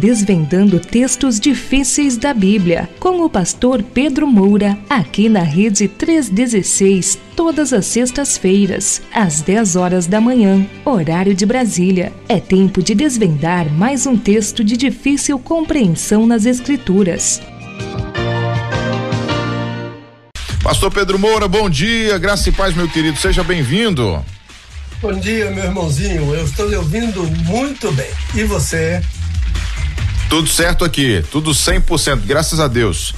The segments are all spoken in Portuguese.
desvendando textos difíceis da Bíblia, com o pastor Pedro Moura, aqui na Rede 316, todas as sextas-feiras, às 10 horas da manhã, horário de Brasília. É tempo de desvendar mais um texto de difícil compreensão nas Escrituras. Pastor Pedro Moura, bom dia, graça e paz, meu querido, seja bem-vindo. Bom dia, meu irmãozinho. Eu estou lhe ouvindo muito bem. E você? Tudo certo aqui, tudo 100%, graças a Deus.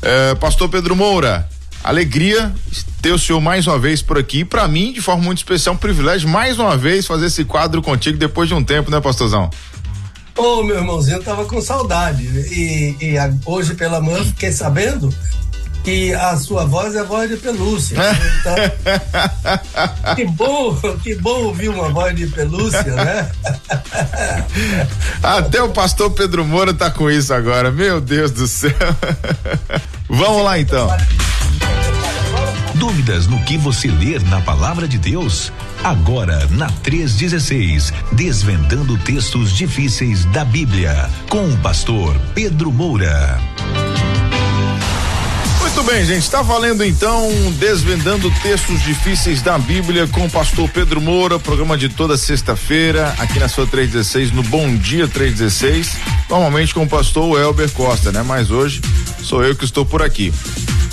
É, Pastor Pedro Moura, alegria ter o senhor mais uma vez por aqui. Para mim, de forma muito especial, um privilégio mais uma vez fazer esse quadro contigo depois de um tempo, né, Pastorzão? Ô, oh, meu irmãozinho, tava com saudade. E, e a, hoje pela manhã fiquei sabendo que a sua voz é a voz de pelúcia. Então, que bom, que bom ouvir uma voz de pelúcia, né? Até o pastor Pedro Moura tá com isso agora, meu Deus do céu. Vamos lá então. Dúvidas no que você ler na palavra de Deus? Agora na 316, desvendando textos difíceis da Bíblia, com o pastor Pedro Moura. Muito bem, gente. Está valendo então Desvendando Textos Difíceis da Bíblia com o pastor Pedro Moura, programa de toda sexta-feira, aqui na sua 316, no Bom Dia 316. Normalmente com o pastor Elber Costa, né? Mas hoje sou eu que estou por aqui.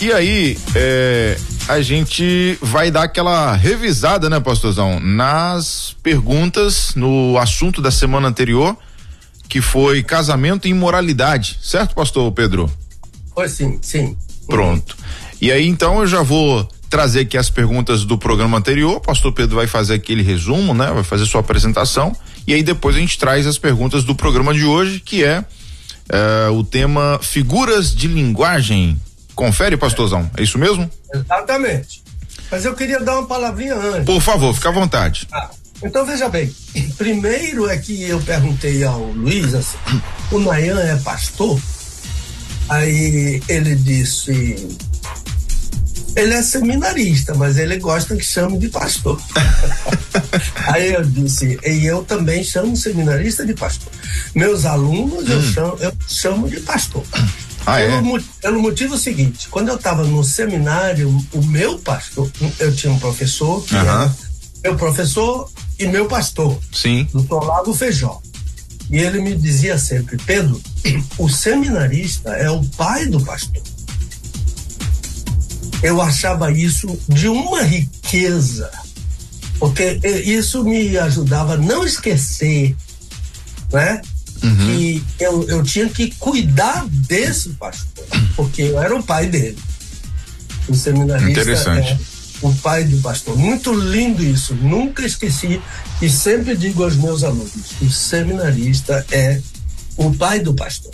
E aí, é, a gente vai dar aquela revisada, né, pastorzão, nas perguntas no assunto da semana anterior, que foi casamento e imoralidade, certo, pastor Pedro? Foi sim, sim. Pronto. E aí então eu já vou trazer aqui as perguntas do programa anterior. O pastor Pedro vai fazer aquele resumo, né? Vai fazer sua apresentação. E aí depois a gente traz as perguntas do programa de hoje, que é, é o tema figuras de linguagem. Confere, pastorzão. É isso mesmo? Exatamente. Mas eu queria dar uma palavrinha antes. Por favor, fica à vontade. Ah, então veja bem, primeiro é que eu perguntei ao Luiz assim, o Nayan é pastor? Aí ele disse: ele é seminarista, mas ele gosta que chame de pastor. Aí eu disse, e eu também chamo seminarista de pastor. Meus alunos hum. eu, chamo, eu chamo de pastor. Ah, pelo, é? pelo motivo seguinte, quando eu estava no seminário, o meu pastor, eu tinha um professor, era meu professor e meu pastor, Sim. doutor Lago Feijó. E ele me dizia sempre, Pedro, o seminarista é o pai do pastor. Eu achava isso de uma riqueza, porque isso me ajudava a não esquecer, né? Uhum. Que eu, eu tinha que cuidar desse pastor, porque eu era o pai dele. O seminarista Interessante. é o pai do pastor. Muito lindo isso, nunca esqueci e sempre digo aos meus alunos: o seminarista é o pai do pastor.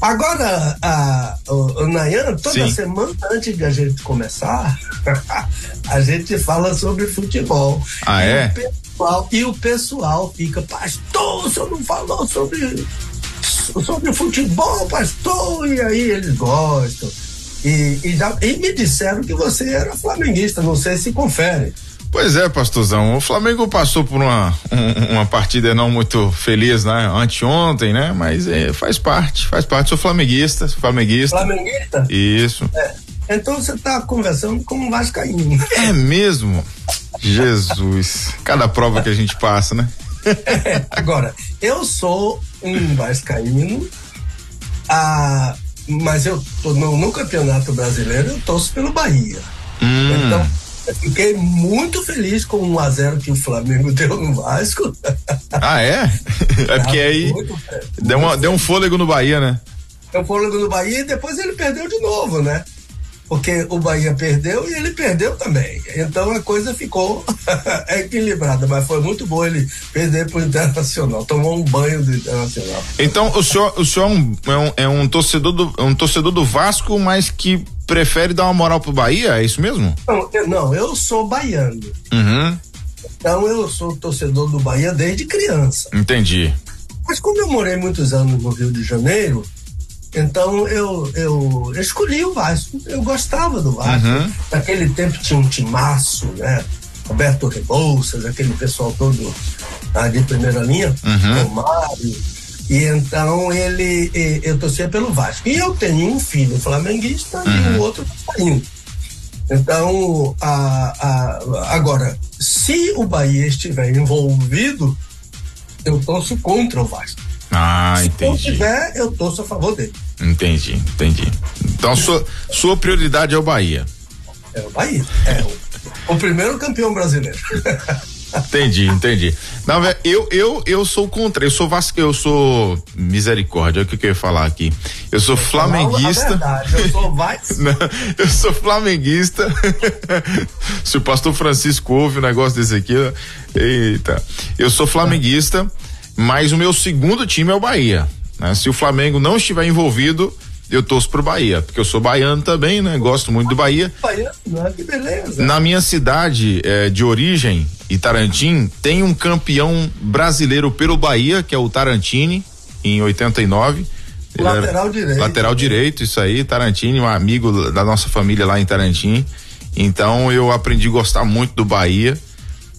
Agora, a, o Nayana, toda Sim. semana antes de a gente começar, a gente fala sobre futebol. Ah, e é? O pessoal, e o pessoal fica, pastor, o senhor não falou sobre, sobre futebol, pastor? E aí eles gostam. E, e, já, e me disseram que você era flamenguista, não sei se confere. Pois é, pastorzão. O Flamengo passou por uma, um, uma partida não muito feliz, né? Anteontem, né? Mas é, faz parte, faz parte. Sou flamenguista, sou flamenguista. Flamenguista? Isso. É. Então você está conversando com um vascaíno. É mesmo? Jesus. Cada prova que a gente passa, né? É, agora, eu sou um vascaíno, ah, mas eu tô no, no campeonato brasileiro, eu torço pelo Bahia. Hum. Então, eu fiquei muito feliz com o 1x0 que o Flamengo deu no Vasco. Ah, é? É porque aí deu, uma, deu um fôlego no Bahia, né? Deu um fôlego no Bahia e depois ele perdeu de novo, né? Porque o Bahia perdeu e ele perdeu também. Então a coisa ficou equilibrada, mas foi muito bom ele perder pro Internacional. Tomou um banho do Internacional. Então o senhor, o senhor é, um, é, um, é um torcedor do, um torcedor do Vasco, mas que prefere dar uma moral pro Bahia, é isso mesmo? Não, eu, não, eu sou baiano. Uhum. Então eu sou torcedor do Bahia desde criança. Entendi. Mas como eu morei muitos anos no Rio de Janeiro, então eu, eu escolhi o Vasco. Eu gostava do Vasco. Uhum. Naquele tempo tinha um timaço, né? Roberto Rebouças, aquele pessoal todo ah, de primeira linha, Uhum. Romário, E então ele, eu torcia pelo Vasco. E eu tenho um filho flamenguista uhum. e o outro Bahia. Então, a, a, agora, se o Bahia estiver envolvido, eu torço contra o Vasco. Ah, entendi. Se não tiver, eu torço a favor dele. Entendi, entendi. Então, sua, sua prioridade é o Bahia. É o Bahia. É o, o primeiro campeão brasileiro. Entendi, entendi. Não, eu, eu, eu sou contra, eu sou vasco, eu sou misericórdia, é o que eu ia falar aqui. Eu sou flamenguista. Verdade, eu sou Não, eu sou flamenguista. Se o pastor Francisco ouve o um negócio desse aqui, eita. Eu sou flamenguista, mas o meu segundo time é o Bahia. Né? Se o Flamengo não estiver envolvido, eu torço pro Bahia, porque eu sou baiano também, né? Gosto muito do Bahia. Baiano, né? que beleza. Na minha cidade é, de origem, Itarantim, tem um campeão brasileiro pelo Bahia, que é o Tarantini, em 89. Lateral direito. Lateral direito, isso aí, Tarantini, um amigo da nossa família lá em Tarantim. Então eu aprendi a gostar muito do Bahia.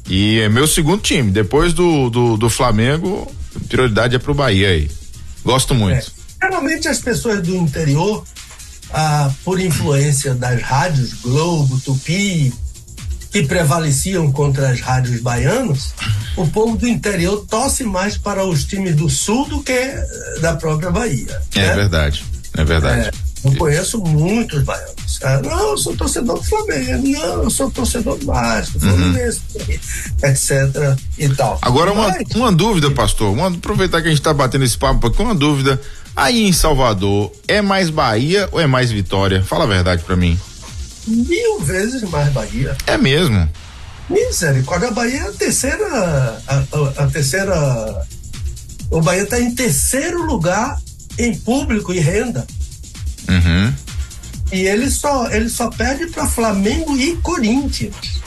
E é meu segundo time. Depois do, do, do Flamengo, prioridade é pro Bahia aí. Gosto muito. É. Geralmente as pessoas do interior, ah, por influência das rádios Globo, Tupi, que prevaleciam contra as rádios baianas, o povo do interior torce mais para os times do sul do que da própria Bahia. É né? verdade, é verdade. É, eu conheço muitos baianos. Ah, não, eu sou torcedor do Flamengo, não, eu sou torcedor do Vasco, uhum. Fluminense, etc. e tal. Agora, uma, Mas, uma dúvida, pastor, uma, aproveitar que a gente está batendo esse papo, uma dúvida. Aí em Salvador, é mais Bahia ou é mais Vitória? Fala a verdade para mim. Mil vezes mais Bahia. É mesmo? Misericórdia, a Bahia é a terceira. A, a, a terceira. O Bahia está em terceiro lugar em público e renda. Uhum. E ele só, ele só perde para Flamengo e Corinthians.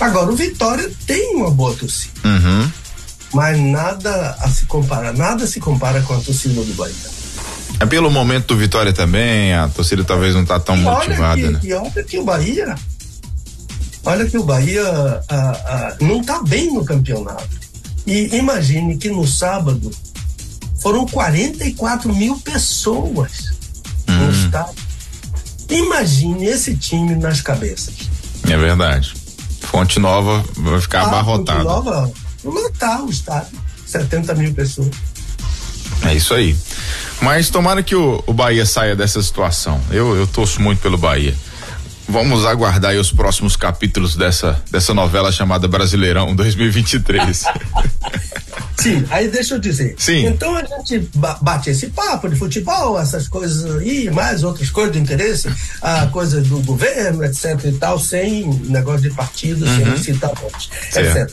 Agora, o Vitória tem uma boa torcida. Uhum mas nada a se compara, nada se compara com a torcida do Bahia. É pelo momento do Vitória também, a torcida talvez não está tão e motivada, que, né? E olha que o Bahia, olha que o Bahia a, a, não está bem no campeonato. E imagine que no sábado foram 44 mil pessoas hum. no estádio. Imagine esse time nas cabeças. É verdade. Fonte Nova vai ficar ah, abarrotada. Fonte Nova lotar o estádio, 70 mil pessoas. É isso aí. Mas tomara que o, o Bahia saia dessa situação. Eu, eu torço muito pelo Bahia. Vamos aguardar os próximos capítulos dessa, dessa novela chamada Brasileirão 2023. Sim, aí deixa eu dizer. Sim. Então a gente bate esse papo de futebol, essas coisas aí, mais outras coisas de interesse, a coisa do governo, etc e tal, sem negócio de partido, uhum. sem citar nomes, etc.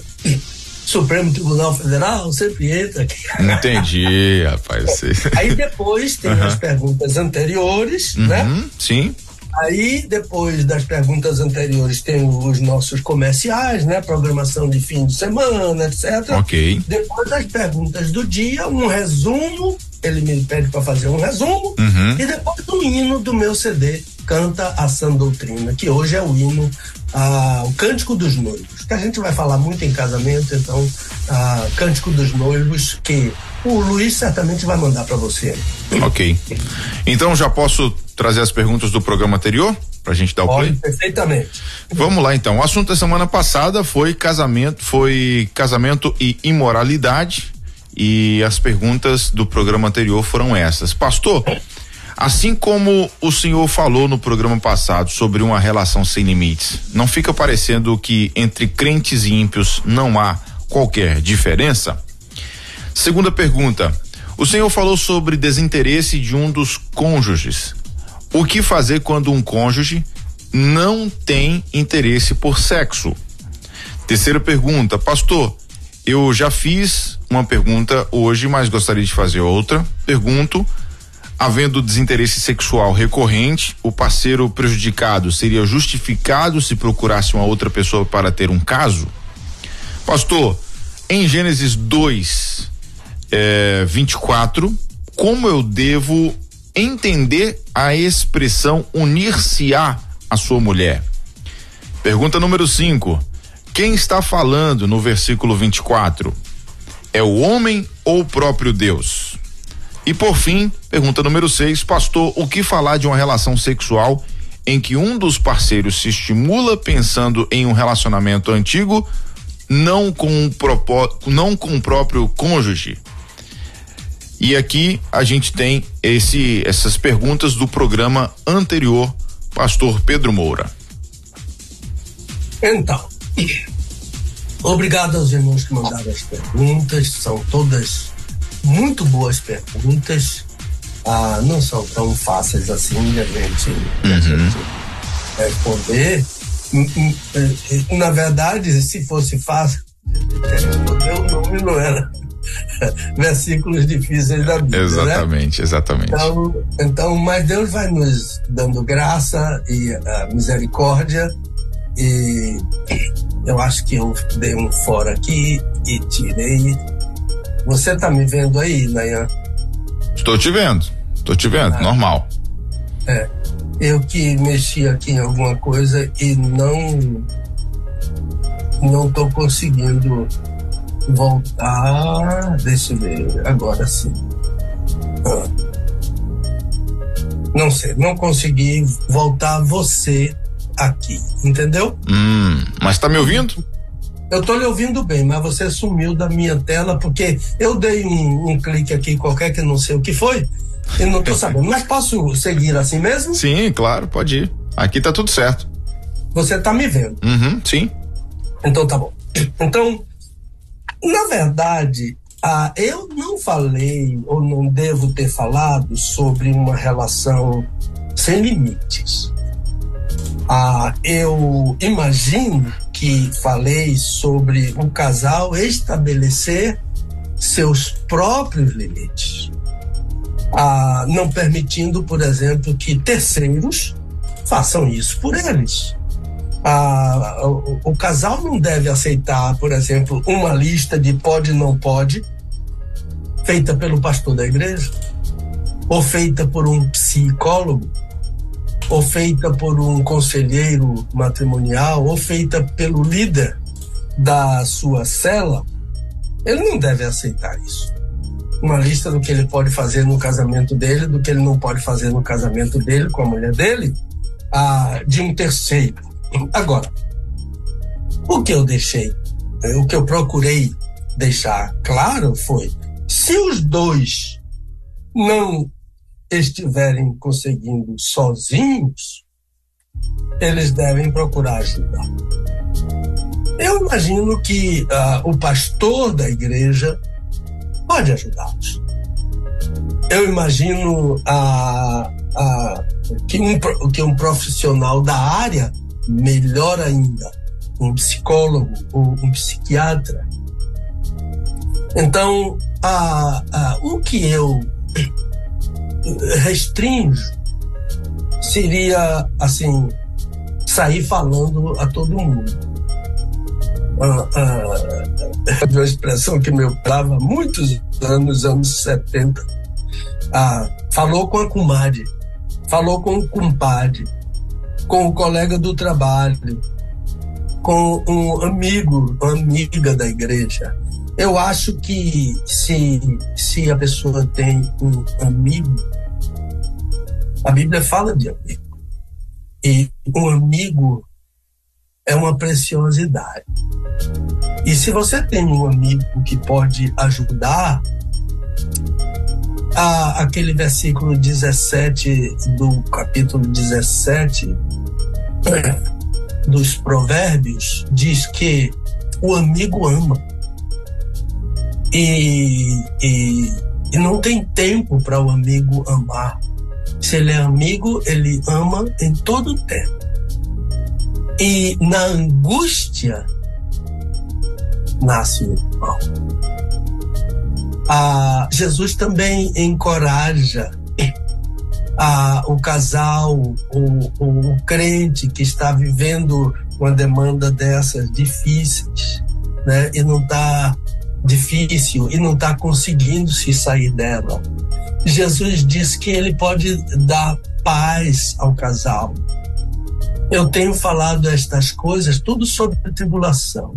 Supremo Tribunal Federal sempre entra aqui. Entendi, rapaz. Aí depois tem uhum. as perguntas anteriores, uhum, né? Sim. Aí, depois das perguntas anteriores, tem os nossos comerciais, né? Programação de fim de semana, etc. Ok. Depois das perguntas do dia, um resumo. Ele me pede para fazer um resumo. Uhum. E depois do hino do meu CD, Canta a Sã Doutrina, que hoje é o hino ah, o Cântico dos Noivos, que a gente vai falar muito em casamento, então, ah, Cântico dos Noivos, que o Luiz certamente vai mandar para você. Ok. Então já posso trazer as perguntas do programa anterior? Pra gente dar o Pode, play? perfeitamente. Vamos lá então. O assunto da semana passada foi casamento, foi casamento e imoralidade. E as perguntas do programa anterior foram essas. Pastor, Assim como o senhor falou no programa passado sobre uma relação sem limites, não fica parecendo que entre crentes e ímpios não há qualquer diferença? Segunda pergunta. O senhor falou sobre desinteresse de um dos cônjuges. O que fazer quando um cônjuge não tem interesse por sexo? Terceira pergunta, pastor. Eu já fiz uma pergunta hoje, mas gostaria de fazer outra. Pergunto Havendo desinteresse sexual recorrente, o parceiro prejudicado seria justificado se procurasse uma outra pessoa para ter um caso? Pastor, em Gênesis 2, é, 24, como eu devo entender a expressão unir-se-á a sua mulher? Pergunta número 5. Quem está falando no versículo 24? É o homem ou o próprio Deus? E por fim, pergunta número 6, pastor, o que falar de uma relação sexual em que um dos parceiros se estimula pensando em um relacionamento antigo, não com o, não com o próprio cônjuge? E aqui a gente tem esse essas perguntas do programa anterior, pastor Pedro Moura. Então, obrigado aos irmãos que mandaram as perguntas, são todas muito boas perguntas. Ah, não são tão fáceis assim de a gente, uhum. a gente responder. Hum, hum, eh, na verdade, se fosse fácil, o nome não era versículos difíceis da Bíblia. Né? Exatamente, né? exatamente. Então, então, mas Deus vai nos dando graça e uh, misericórdia. E eu acho que eu dei um fora aqui e tirei. Você tá me vendo aí, Nayan? Estou te vendo, estou te vendo, ah, normal. É. Eu que mexi aqui em alguma coisa e não não estou conseguindo voltar. Deixa eu ver, agora sim. Ah. Não sei, não consegui voltar você aqui, entendeu? Hum, mas tá me ouvindo? Eu tô lhe ouvindo bem, mas você sumiu da minha tela porque eu dei um, um clique aqui qualquer que não sei o que foi e não tô sabendo. Mas posso seguir assim mesmo? Sim, claro, pode ir. Aqui tá tudo certo. Você tá me vendo? Uhum, sim. Então tá bom. Então, na verdade, ah, eu não falei ou não devo ter falado sobre uma relação sem limites. Ah, eu imagino que falei sobre o casal estabelecer seus próprios limites, ah, não permitindo, por exemplo, que terceiros façam isso por eles a, o, o, casal não deve aceitar, por exemplo, uma lista de pode e não pode, feita pelo pastor da igreja, ou feita por um psicólogo, ou feita por um conselheiro matrimonial, ou feita pelo líder da sua cela. Ele não deve aceitar isso. Uma lista do que ele pode fazer no casamento dele, do que ele não pode fazer no casamento dele com a mulher dele, a, de um terceiro. Agora, o que eu deixei, o que eu procurei deixar claro foi: se os dois não estiverem conseguindo sozinhos, eles devem procurar ajuda. Eu imagino que uh, o pastor da igreja pode ajudá-los. Eu imagino uh, uh, que, um, que um profissional da área melhor ainda, um psicólogo ou um psiquiatra. Então, a, a, o que eu restringo seria, assim, sair falando a todo mundo. Ah, ah, uma expressão que meu há muitos anos, anos 70. Ah, falou com a comadre, falou com o compadre, com o colega do trabalho, com um amigo, amiga da igreja. Eu acho que se, se a pessoa tem um amigo, a Bíblia fala de amigo. E um amigo é uma preciosidade. E se você tem um amigo que pode ajudar, a, aquele versículo 17 do capítulo 17 dos provérbios diz que o amigo ama. E, e, e não tem tempo para o amigo amar. Se ele é amigo, ele ama em todo o tempo. E na angústia nasce o irmão. Ah, Jesus também encoraja a, o casal, o, o, o crente que está vivendo uma demanda dessas difíceis, né? E não está difícil e não está conseguindo se sair dela. Jesus diz que ele pode dar paz ao casal. Eu tenho falado estas coisas tudo sobre tribulação,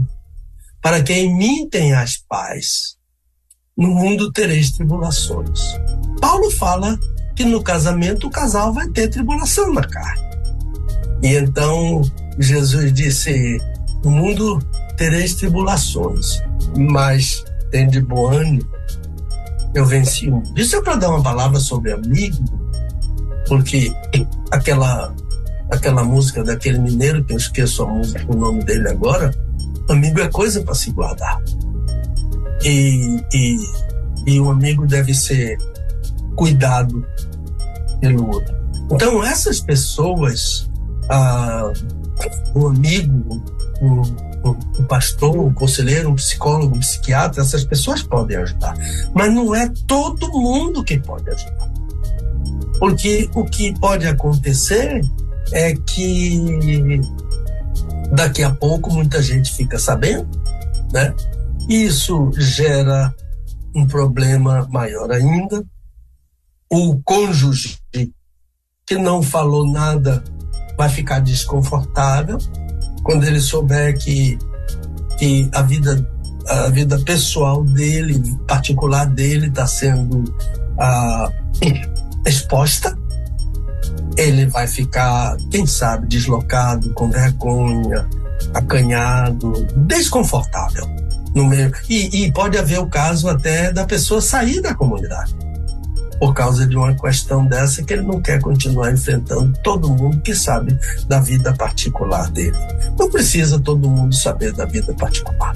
para que em mim tenhas paz. no mundo tereis tribulações. Paulo fala que no casamento o casal vai ter tribulação na carne. E então Jesus disse: No mundo tereis tribulações, mas tem de bom ânimo, eu venci um. Isso é para dar uma palavra sobre amigo, porque aquela aquela música daquele mineiro, que eu esqueço a música, o nome dele agora, amigo é coisa para se guardar. E, e, e o amigo deve ser cuidado pelo outro. Então, essas pessoas, ah, um amigo, um, um, um pastor, um conselheiro, um psicólogo, um psiquiatra, essas pessoas podem ajudar. Mas não é todo mundo que pode ajudar. Porque o que pode acontecer é que daqui a pouco muita gente fica sabendo, né? Isso gera um problema maior ainda. O cônjuge que não falou nada vai ficar desconfortável quando ele souber que, que a vida a vida pessoal dele, particular dele, está sendo ah, exposta ele vai ficar, quem sabe, deslocado, com vergonha, acanhado, desconfortável no meio. E, e pode haver o caso até da pessoa sair da comunidade por causa de uma questão dessa que ele não quer continuar enfrentando todo mundo que sabe da vida particular dele. Não precisa todo mundo saber da vida particular.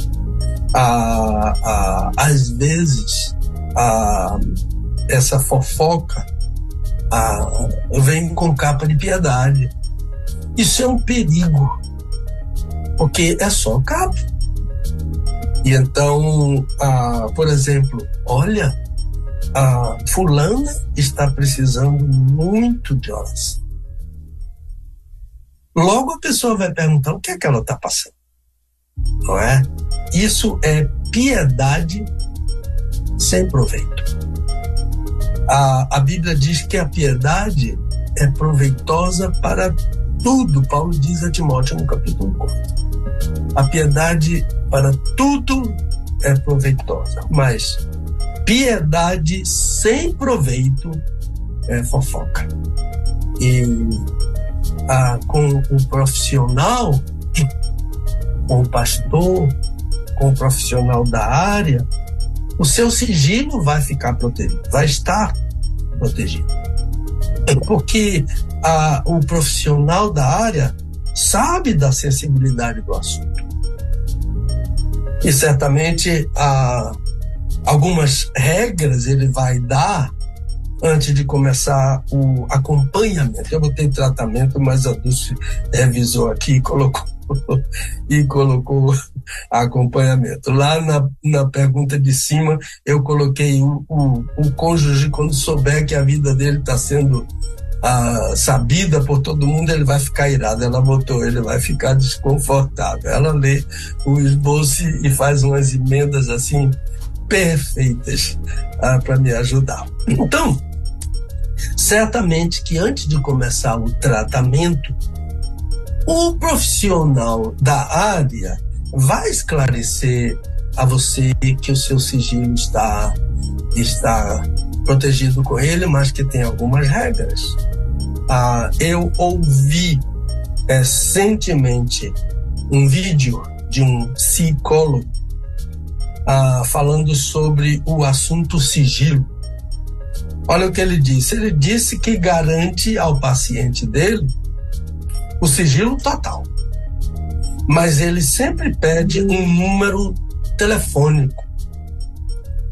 Ah, ah, às vezes, ah, essa fofoca ah, vem com capa de piedade. Isso é um perigo, porque é só capa. E então, ah, por exemplo, olha, a fulana está precisando muito de oração. Logo a pessoa vai perguntar o que é que ela está passando. Não é? Isso é piedade sem proveito. A, a Bíblia diz que a piedade é proveitosa para tudo. Paulo diz a Timóteo no capítulo 4. A piedade para tudo é proveitosa, mas piedade sem proveito é fofoca. E a, com o profissional, com o pastor, com o profissional da área, o seu sigilo vai ficar protegido, vai estar protegido. Porque a, o profissional da área sabe da sensibilidade do assunto. E certamente a, algumas regras ele vai dar antes de começar o acompanhamento. Eu botei tratamento, mas a Dulce revisou aqui e colocou e colocou acompanhamento. Lá na, na pergunta de cima, eu coloquei o, o, o cônjuge, quando souber que a vida dele está sendo ah, sabida por todo mundo, ele vai ficar irado. Ela botou, ele vai ficar desconfortável. Ela lê o esboço e faz umas emendas assim perfeitas ah, para me ajudar. Então, certamente que antes de começar o tratamento, o profissional da área vai esclarecer a você que o seu sigilo está, está protegido com ele, mas que tem algumas regras. Ah, eu ouvi recentemente um vídeo de um psicólogo ah, falando sobre o assunto sigilo. Olha o que ele disse. Ele disse que garante ao paciente dele o sigilo total. Mas ele sempre pede um número telefônico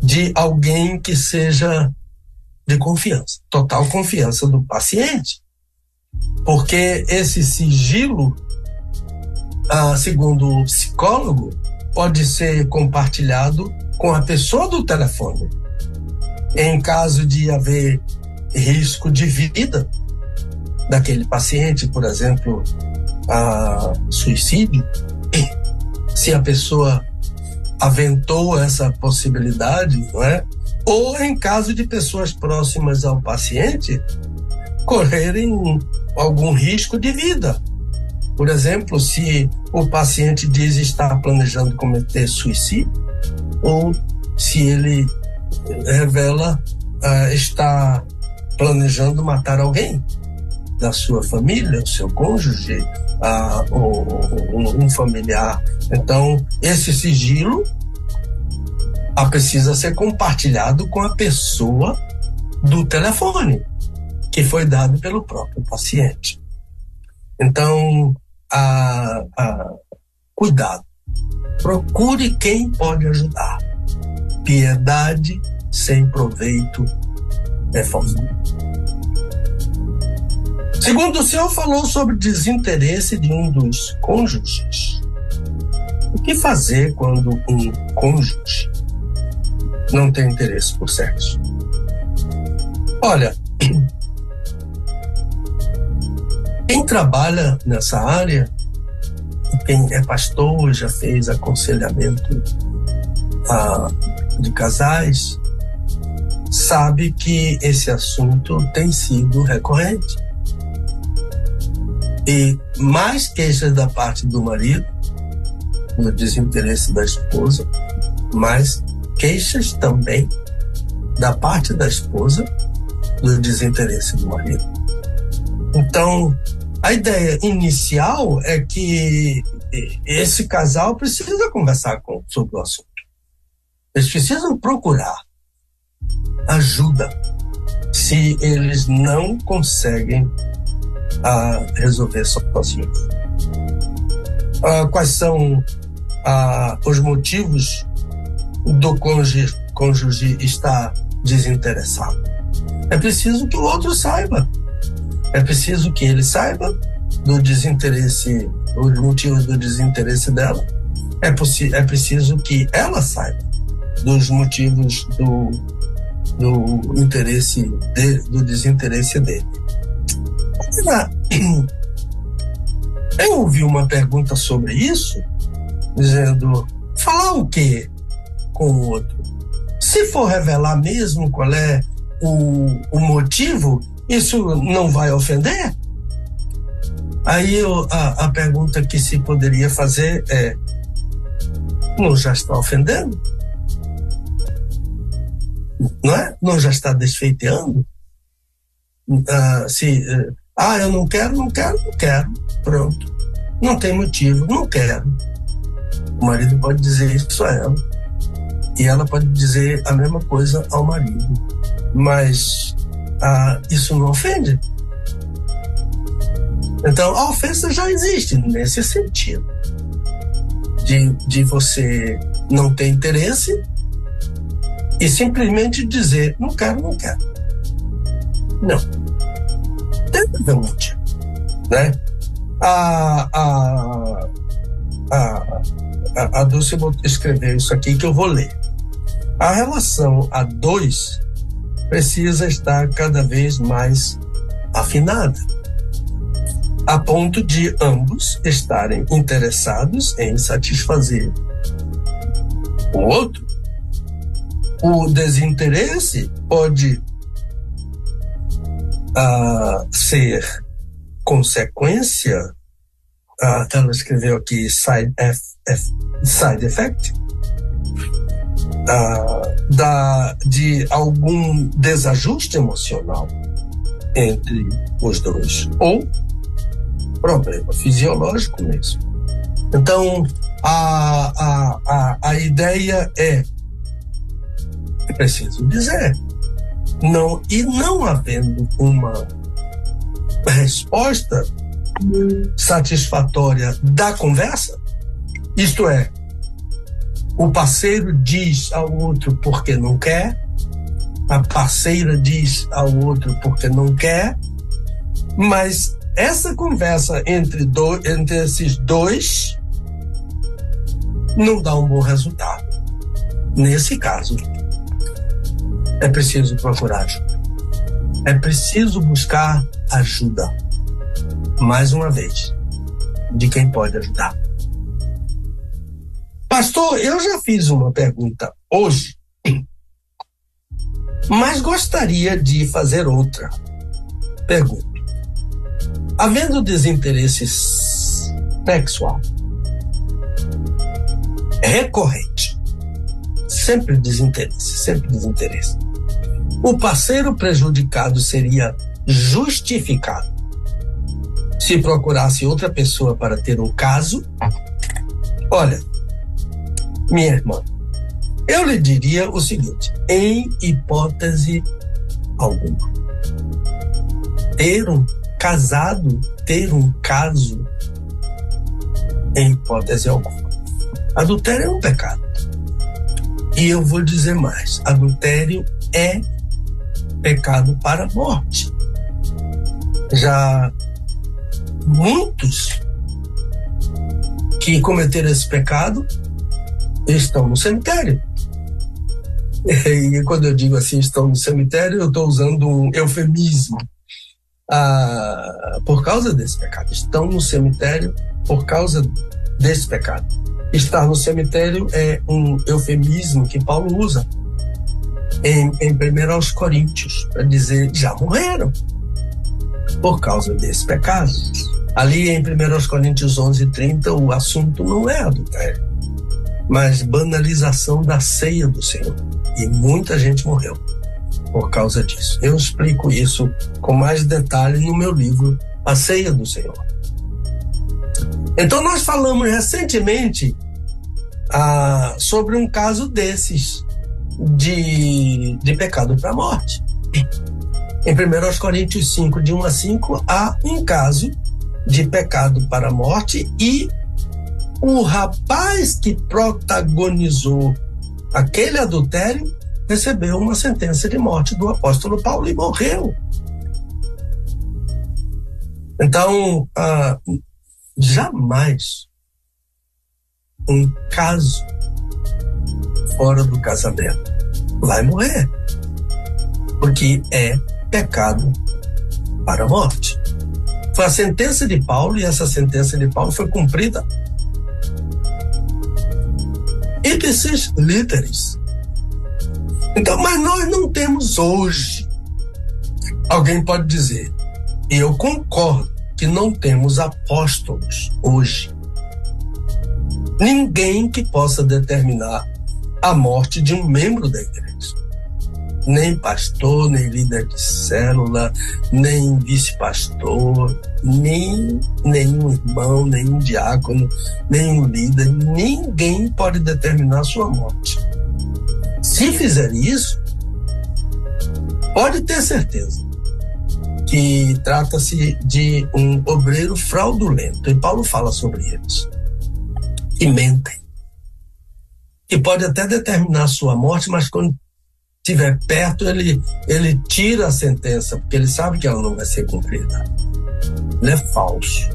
de alguém que seja de confiança, total confiança do paciente. Porque esse sigilo, ah, segundo o psicólogo, pode ser compartilhado com a pessoa do telefone. Em caso de haver risco de vida, daquele paciente, por exemplo, a suicídio, se a pessoa aventou essa possibilidade, não é? Ou em caso de pessoas próximas ao paciente correrem algum risco de vida. Por exemplo, se o paciente diz estar planejando cometer suicídio, ou se ele revela uh, estar planejando matar alguém da sua família, o seu cônjuge, uh, um, um familiar. Então, esse sigilo a precisa ser compartilhado com a pessoa do telefone, que foi dado pelo próprio paciente. Então, a, a, cuidado. Procure quem pode ajudar. Piedade sem proveito é falso. Segundo o senhor falou sobre desinteresse de um dos cônjuges. O que fazer quando um cônjuge não tem interesse por sexo? Olha, quem trabalha nessa área, quem é pastor, já fez aconselhamento a, de casais, sabe que esse assunto tem sido recorrente. E mais queixas da parte do marido, no desinteresse da esposa, mais queixas também da parte da esposa do desinteresse do marido. Então, a ideia inicial é que esse casal precisa conversar com, sobre o assunto. Eles precisam procurar ajuda se eles não conseguem uh, resolver sozinhos. Uh, quais são uh, os motivos do cônjuge, cônjuge estar desinteressado? É preciso que o outro saiba é preciso que ele saiba do desinteresse, os motivos do desinteresse dela. É, é preciso que ela saiba dos motivos do, do interesse dele, do desinteresse dele. Eu ouvi uma pergunta sobre isso, dizendo: falar o quê com o outro? Se for revelar mesmo qual é o, o motivo, isso não vai ofender? Aí eu, a, a pergunta que se poderia fazer é: não já está ofendendo? Não é? Não já está desfeiteando? Ah, se, ah, eu não quero, não quero, não quero. Pronto. Não tem motivo, não quero. O marido pode dizer isso a ela. E ela pode dizer a mesma coisa ao marido. Mas ah, isso não ofende. Então, a ofensa já existe nesse sentido. De, de você não ter interesse e simplesmente dizer: não quero, não quero. Não. Tem que haver um motivo. Né? A, a, a, a, a Dulce escreveu isso aqui que eu vou ler. A relação a dois precisa estar cada vez mais afinada, a ponto de ambos estarem interessados em satisfazer o outro. O desinteresse pode uh, ser consequência, uh, ela escreveu aqui side, F, F, side effect, da, de algum desajuste emocional entre os dois, ou problema fisiológico mesmo. Então, a, a, a, a ideia é, é preciso dizer, não, e não havendo uma resposta satisfatória da conversa, isto é, o parceiro diz ao outro porque não quer, a parceira diz ao outro porque não quer, mas essa conversa entre, entre esses dois não dá um bom resultado. Nesse caso, é preciso procurar ajuda. É preciso buscar ajuda. Mais uma vez, de quem pode ajudar. Pastor, eu já fiz uma pergunta hoje, mas gostaria de fazer outra pergunta. Havendo desinteresse sexual recorrente, Sempre desinteresse, sempre desinteresse. O parceiro prejudicado seria justificado se procurasse outra pessoa para ter um caso. Olha, minha irmã, eu lhe diria o seguinte: em hipótese alguma, ter um casado, ter um caso, em hipótese alguma. Adultério é um pecado. E eu vou dizer mais: adultério é pecado para a morte. Já muitos que cometeram esse pecado estão no cemitério. E quando eu digo assim, estão no cemitério, eu estou usando um eufemismo. Ah, por causa desse pecado. Estão no cemitério por causa desse pecado. Estar no cemitério é um eufemismo que Paulo usa em, em 1 Coríntios, para dizer já morreram por causa desse pecado. Ali em 1 Coríntios 11, 30, o assunto não é adultério, mas banalização da ceia do Senhor. E muita gente morreu por causa disso. Eu explico isso com mais detalhe no meu livro A Ceia do Senhor. Então, nós falamos recentemente ah, sobre um caso desses, de, de pecado para a morte. Em 1 Coríntios 5, de 1 a 5, há um caso de pecado para a morte e o rapaz que protagonizou aquele adultério recebeu uma sentença de morte do apóstolo Paulo e morreu. Então, ah, jamais um caso fora do casamento vai morrer, porque é pecado para a morte. Foi a sentença de Paulo e essa sentença de Paulo foi cumprida. Ipsis literis. Então, mas nós não temos hoje. Alguém pode dizer, e eu concordo que não temos apóstolos hoje. Ninguém que possa determinar a morte de um membro da igreja. Nem pastor, nem líder de célula, nem vice-pastor, nem nenhum irmão, nenhum diácono, nenhum líder, ninguém pode determinar sua morte. Se fizer isso, pode ter certeza que trata-se de um obreiro fraudulento, e Paulo fala sobre eles, que mentem, que pode até determinar sua morte, mas quando estiver perto, ele, ele tira a sentença, porque ele sabe que ela não vai ser cumprida. Ele é falso,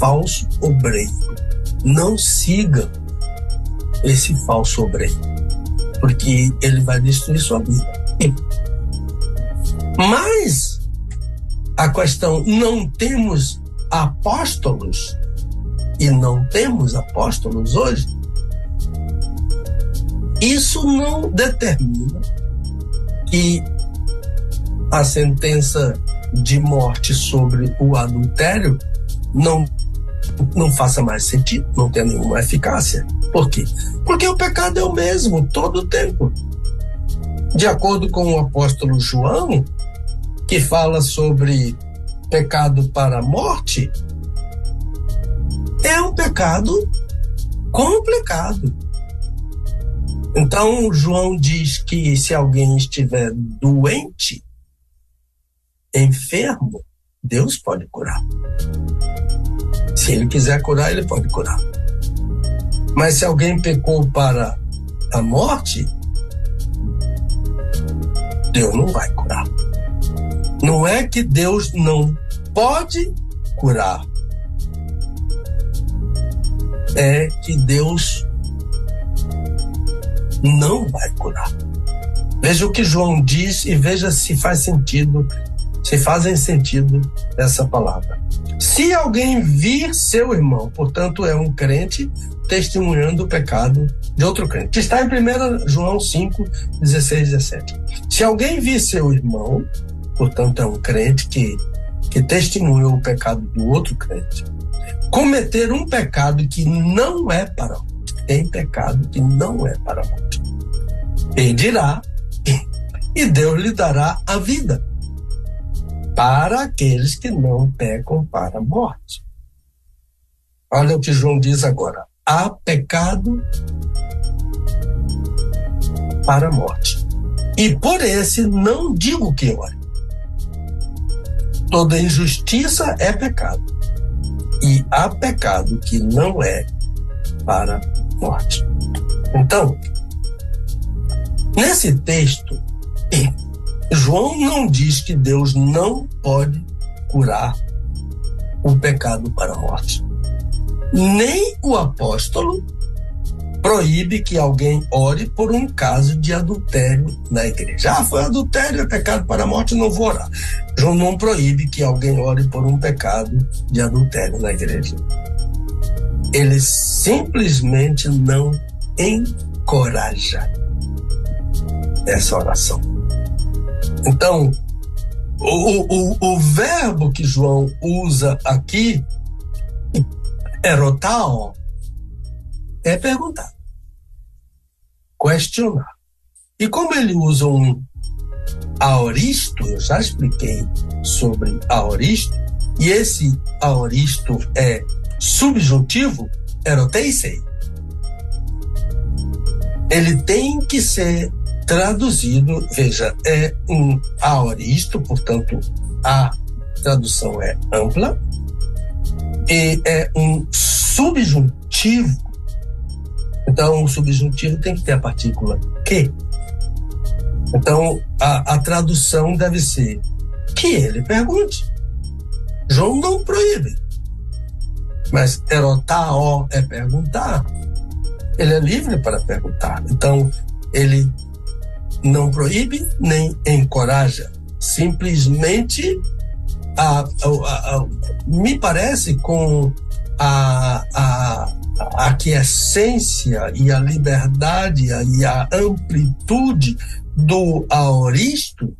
falso obreiro. Não siga esse falso obreiro, porque ele vai destruir sua vida. Mas a questão, não temos apóstolos e não temos apóstolos hoje, isso não determina que a sentença de morte sobre o adultério não não faça mais sentido, não tenha nenhuma eficácia. Por quê? Porque o pecado é o mesmo todo o tempo. De acordo com o apóstolo João, que fala sobre pecado para a morte, é um pecado complicado. Então, João diz que se alguém estiver doente, enfermo, Deus pode curar. Se ele quiser curar, ele pode curar. Mas se alguém pecou para a morte, Deus não vai curar. Não é que Deus não pode curar. É que Deus não vai curar. Veja o que João diz e veja se faz sentido, se fazem sentido essa palavra. Se alguém vir seu irmão, portanto é um crente testemunhando o pecado de outro crente, está em 1 João 5, 16, 17. Se alguém vir seu irmão, portanto é um crente que, que testemunha o pecado do outro crente, cometer um pecado que não é para tem pecado que não é para a morte. pedirá e Deus lhe dará a vida para aqueles que não pecam para a morte. Olha o que João diz agora: há pecado para a morte. E por esse não digo que ore. Toda injustiça é pecado. E há pecado que não é para morte. Então, nesse texto, João não diz que Deus não pode curar o pecado para a morte. Nem o apóstolo proíbe que alguém ore por um caso de adultério na igreja. Ah, foi adultério, é pecado para a morte, não vou orar. João não proíbe que alguém ore por um pecado de adultério na igreja. Ele simplesmente não encoraja essa oração. Então, o, o, o verbo que João usa aqui, erotal, é perguntar, questionar. E como ele usa um aoristo, eu já expliquei sobre aoristo, e esse aoristo é subjuntivo, eroteisei. Ele tem que ser traduzido, veja, é um aoristo, portanto, a tradução é ampla, e é um subjuntivo então, o subjuntivo tem que ter a partícula que. Então, a, a tradução deve ser que ele pergunte. João não proíbe. Mas erotao é perguntar. Ele é livre para perguntar. Então, ele não proíbe nem encoraja. Simplesmente, a, a, a, me parece, com a, a a aquiescência e a liberdade e a amplitude do aoristo,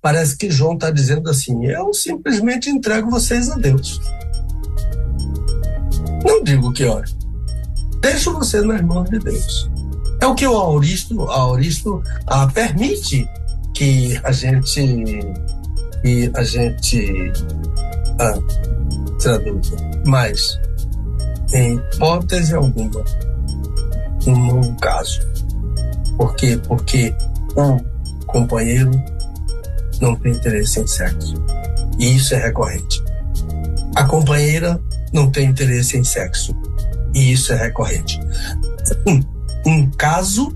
parece que João está dizendo assim: eu simplesmente entrego vocês a Deus. Não digo que ore. Deixo você nas mãos de Deus. É o que o aoristo, aoristo ah, permite que a gente que a gente ah, traduza. Mas em hipótese alguma, um novo caso. Por quê? Porque o companheiro não tem interesse em sexo. E isso é recorrente. A companheira não tem interesse em sexo. E isso é recorrente. Um, um caso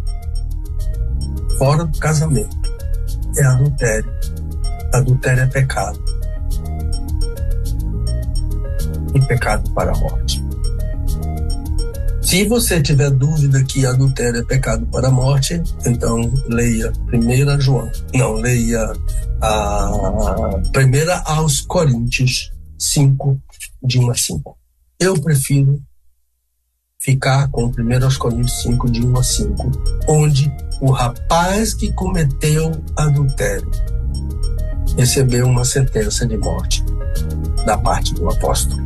fora do casamento é adultério. Adultério é pecado. E pecado para a morte. Se você tiver dúvida que adultério é pecado para a morte, então leia 1 João. Não, leia a primeira aos Coríntios 5, de 1 a 5. Eu prefiro ficar com 1 aos Coríntios 5, de 1 a 5, onde o rapaz que cometeu adultério recebeu uma sentença de morte da parte do apóstolo.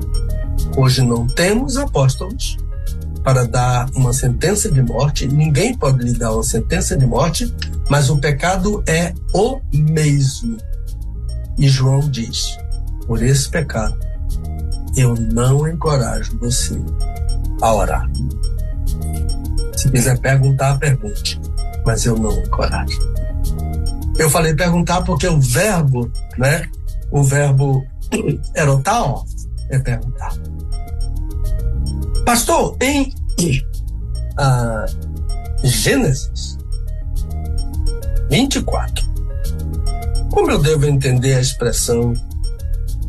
Hoje não temos apóstolos, para dar uma sentença de morte, ninguém pode lhe dar uma sentença de morte, mas o pecado é o mesmo. E João diz: por esse pecado, eu não encorajo você a orar. Se quiser perguntar, pergunte, mas eu não encorajo. Eu falei perguntar porque o verbo, né? O verbo erotal é perguntar. Pastor, em uh, Gênesis 24, como eu devo entender a expressão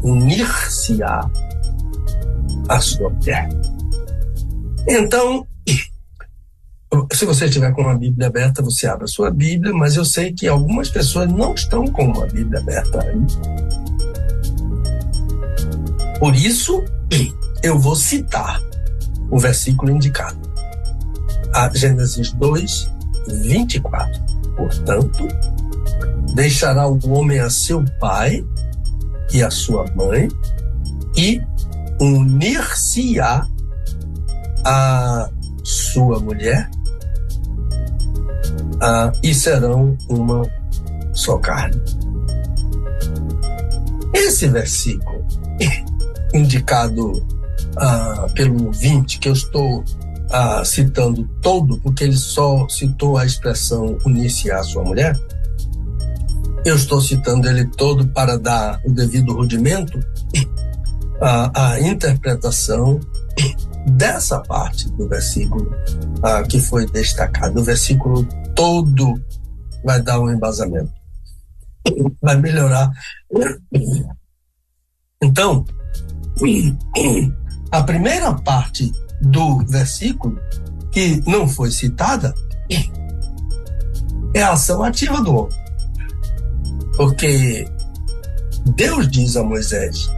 unir-se-á a sua mulher? Então, se você estiver com a Bíblia aberta, você abre a sua Bíblia, mas eu sei que algumas pessoas não estão com uma Bíblia aberta aí. Por isso, eu vou citar o versículo indicado. A Gênesis 2, 24. Portanto, deixará o homem a seu pai e a sua mãe e unir-se-á a sua mulher, ah, e serão uma só carne. Esse versículo, indicado ah, pelo 20, que eu estou ah, citando todo, porque ele só citou a expressão unir-se à sua mulher, eu estou citando ele todo para dar o devido rudimento à, à interpretação dessa parte do versículo ah, que foi destacado. O versículo todo vai dar um embasamento, vai melhorar. Então, a primeira parte do versículo, que não foi citada, é a ação ativa do homem. Porque Deus diz a Moisés: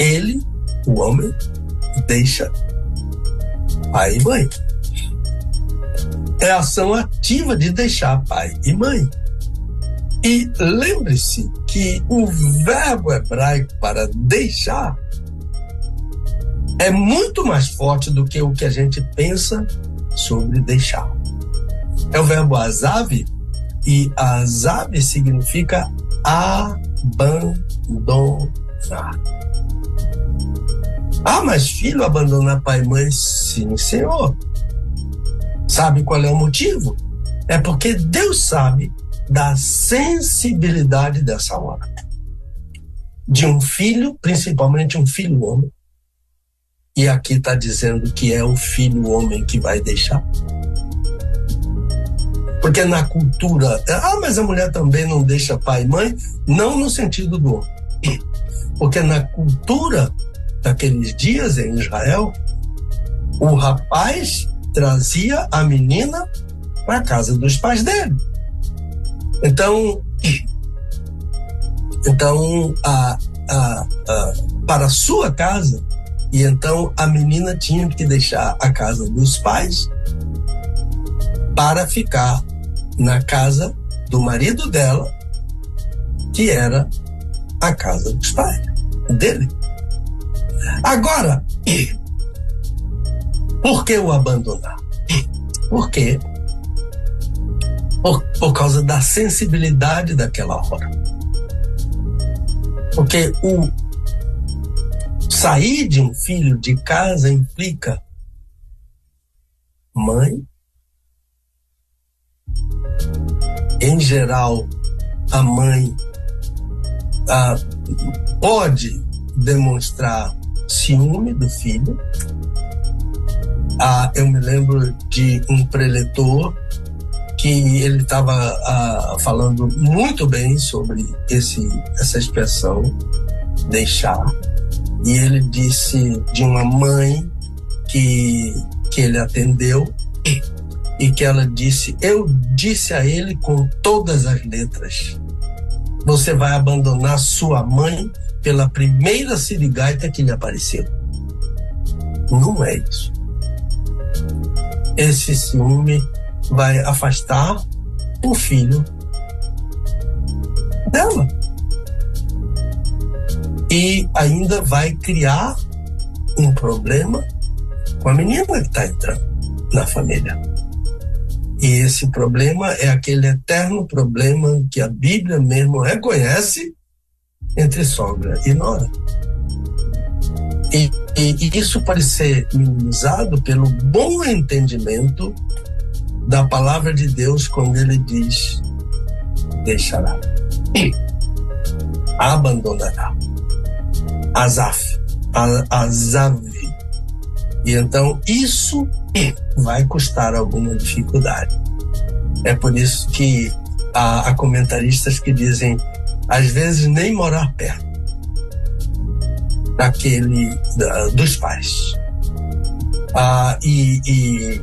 Ele, o homem, deixa pai e mãe. É ação ativa de deixar pai e mãe. E lembre-se que o verbo hebraico para deixar é muito mais forte do que o que a gente pensa sobre deixar. É o verbo azav, e azav significa abandonar. Ah, mas filho abandonar pai e mãe? Sim, senhor. Sabe qual é o motivo? É porque Deus sabe da sensibilidade dessa hora. De um filho, principalmente um filho homem. E aqui está dizendo que é o filho homem que vai deixar. Porque na cultura, ah, mas a mulher também não deixa pai e mãe? Não no sentido do homem. Porque na cultura daqueles dias em Israel, o rapaz trazia a menina para a casa dos pais dele. Então, então a, a, a, para a sua casa, e então a menina tinha que deixar a casa dos pais para ficar na casa do marido dela, que era a casa dos pais dele. Agora, por que o abandonar? Por quê? Por, por causa da sensibilidade daquela hora. Porque o sair de um filho de casa implica mãe, em geral, a mãe ah, pode demonstrar ciúme do filho. Ah, eu me lembro de um preletor que ele estava ah, falando muito bem sobre esse, essa expressão deixar e ele disse de uma mãe que, que ele atendeu e que ela disse: Eu disse a ele com todas as letras: Você vai abandonar sua mãe pela primeira sirigaita que lhe apareceu. Não é isso. Esse ciúme vai afastar o filho dela. E ainda vai criar um problema com a menina que está entrando na família. E esse problema é aquele eterno problema que a Bíblia mesmo reconhece entre sogra e nora. E, e, isso pode ser minimizado pelo bom entendimento da palavra de Deus quando ele diz: deixará, abandonará. Azaf, Azav. E então isso vai custar alguma dificuldade. É por isso que há, há comentaristas que dizem, às vezes, nem morar perto daquele da, dos pais. Ah, e, e,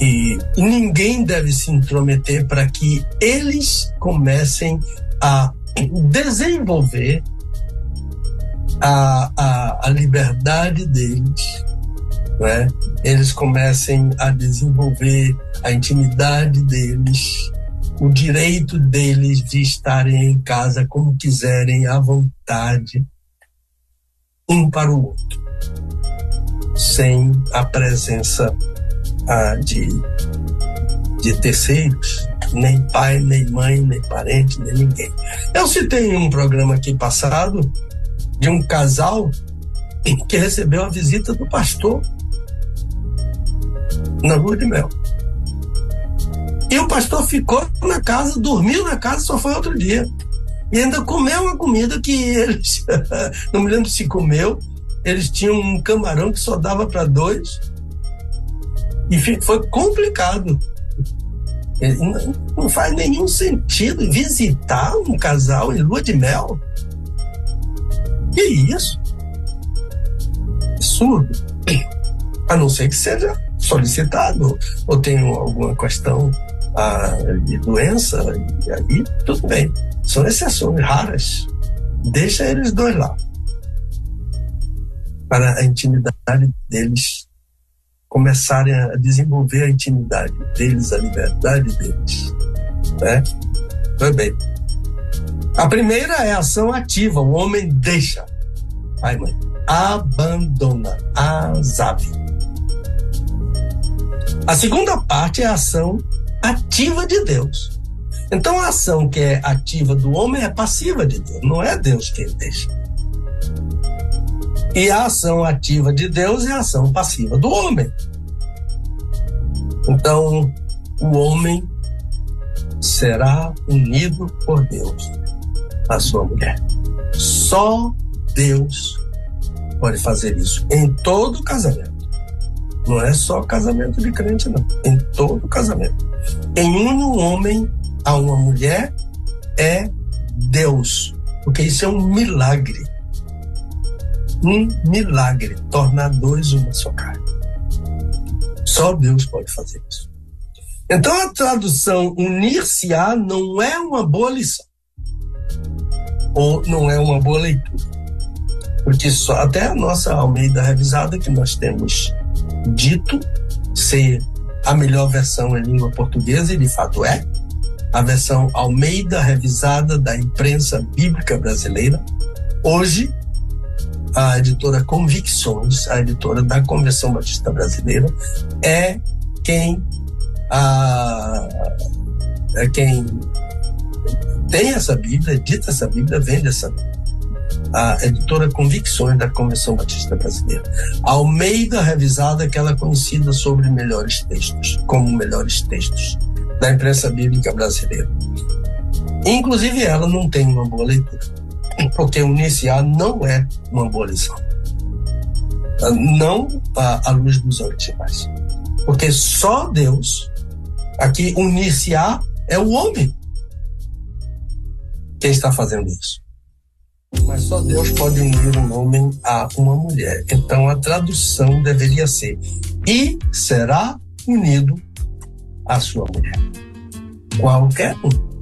e, e ninguém deve se intrometer para que eles comecem a desenvolver a, a, a liberdade deles né? eles comecem a desenvolver a intimidade deles, o direito deles de estarem em casa como quiserem, à vontade, um para o outro. sem a presença ah, de, de terceiros, nem pai, nem mãe, nem parente, nem ninguém. Eu citei um programa aqui passado de um casal que recebeu a visita do pastor na lua de mel. E o pastor ficou na casa, dormiu na casa, só foi outro dia. E ainda comeu uma comida que eles, não me lembro se comeu, eles tinham um camarão que só dava para dois. E foi complicado. Não faz nenhum sentido visitar um casal em lua de mel. Que isso? Absurdo. A não ser que seja solicitado ou tenha alguma questão ah, de doença, e aí tudo bem. São exceções raras. Deixa eles dois lá. Para a intimidade deles começarem a desenvolver a intimidade deles, a liberdade deles. Né? Foi bem. A primeira é a ação ativa. O homem deixa. Pai, mãe. Abandona. Azave. A segunda parte é a ação ativa de Deus. Então a ação que é ativa do homem é passiva de Deus, não é Deus quem deixa. E a ação ativa de Deus é a ação passiva do homem. Então, o homem será unido por Deus à sua mulher. Só Deus pode fazer isso em todo casamento. Não é só casamento de crente, não. Em todo casamento. Em um homem a uma mulher é Deus. Porque isso é um milagre um milagre, tornar dois uma só carne. Só Deus pode fazer isso. Então a tradução unir-se-á não é uma boa lição. Ou não é uma boa leitura. Porque só, até a nossa Almeida revisada, que nós temos dito ser a melhor versão em língua portuguesa, e de fato é, a versão Almeida revisada da imprensa bíblica brasileira, hoje a editora Convicções, a editora da Convenção Batista Brasileira, é quem a, é quem tem essa Bíblia, edita essa Bíblia, vende essa Bíblia. A editora Convicções da Convenção Batista Brasileira. Almeida Revisada, aquela é conhecida sobre melhores textos, como melhores textos da imprensa bíblica brasileira. Inclusive, ela não tem uma boa leitura porque uniciar não é uma boa lição. Não à, luz dos originais. Porque só Deus, aqui uniciar é o homem quem está fazendo isso. Mas só Deus pode unir um homem a uma mulher. Então a tradução deveria ser: e será unido à sua mulher. Qualquer um.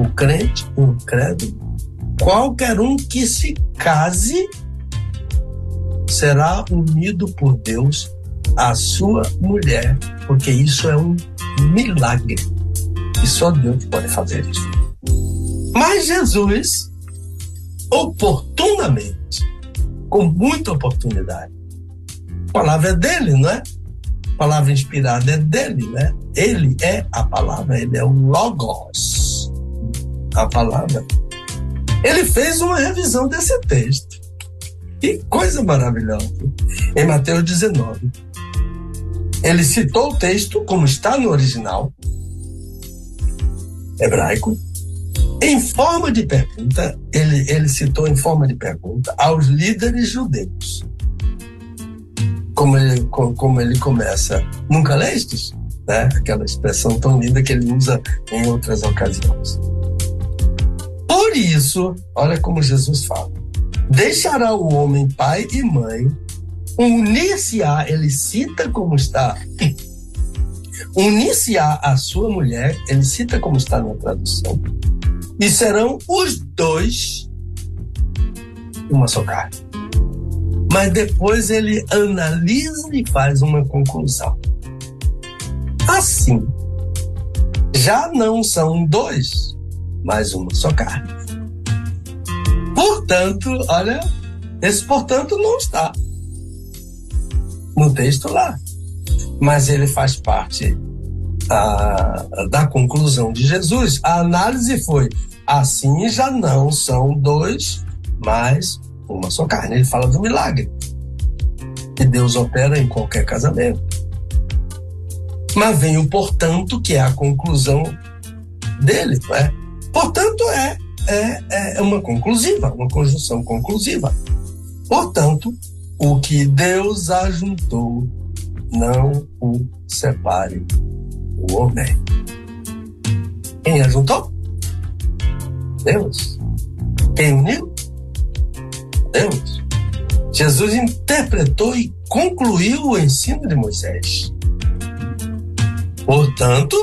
O crente, o incrédulo, Qualquer um que se case será unido por Deus à sua mulher, porque isso é um milagre. E só Deus pode fazer isso. Mas Jesus, oportunamente, com muita oportunidade, a palavra é dele, não é? A palavra inspirada é dele, né? Ele é a palavra, ele é o Logos. A palavra ele fez uma revisão desse texto. Que coisa maravilhosa. Em Mateus 19. Ele citou o texto como está no original hebraico. Em forma de pergunta, ele, ele citou em forma de pergunta aos líderes judeus. Como ele, como ele começa, nunca lestes? Né? Aquela expressão tão linda que ele usa em outras ocasiões. Por isso, olha como Jesus fala: deixará o homem pai e mãe, unir-se-á, ele cita como está, unir-se-á a sua mulher, ele cita como está na tradução, e serão os dois uma só carne. Mas depois ele analisa e faz uma conclusão. Assim, já não são dois, mais uma só carne. Portanto, olha, esse portanto não está. no texto lá. Mas ele faz parte a, da conclusão de Jesus. A análise foi: assim já não são dois, mas uma só carne. Ele fala do milagre que Deus opera em qualquer casamento. Mas vem o portanto, que é a conclusão dele, não é? Portanto, é, é, é uma conclusiva, uma conjunção conclusiva. Portanto, o que Deus ajuntou, não o separe o homem. Quem ajuntou? Deus. Quem uniu? Deus. Jesus interpretou e concluiu o ensino de Moisés. Portanto,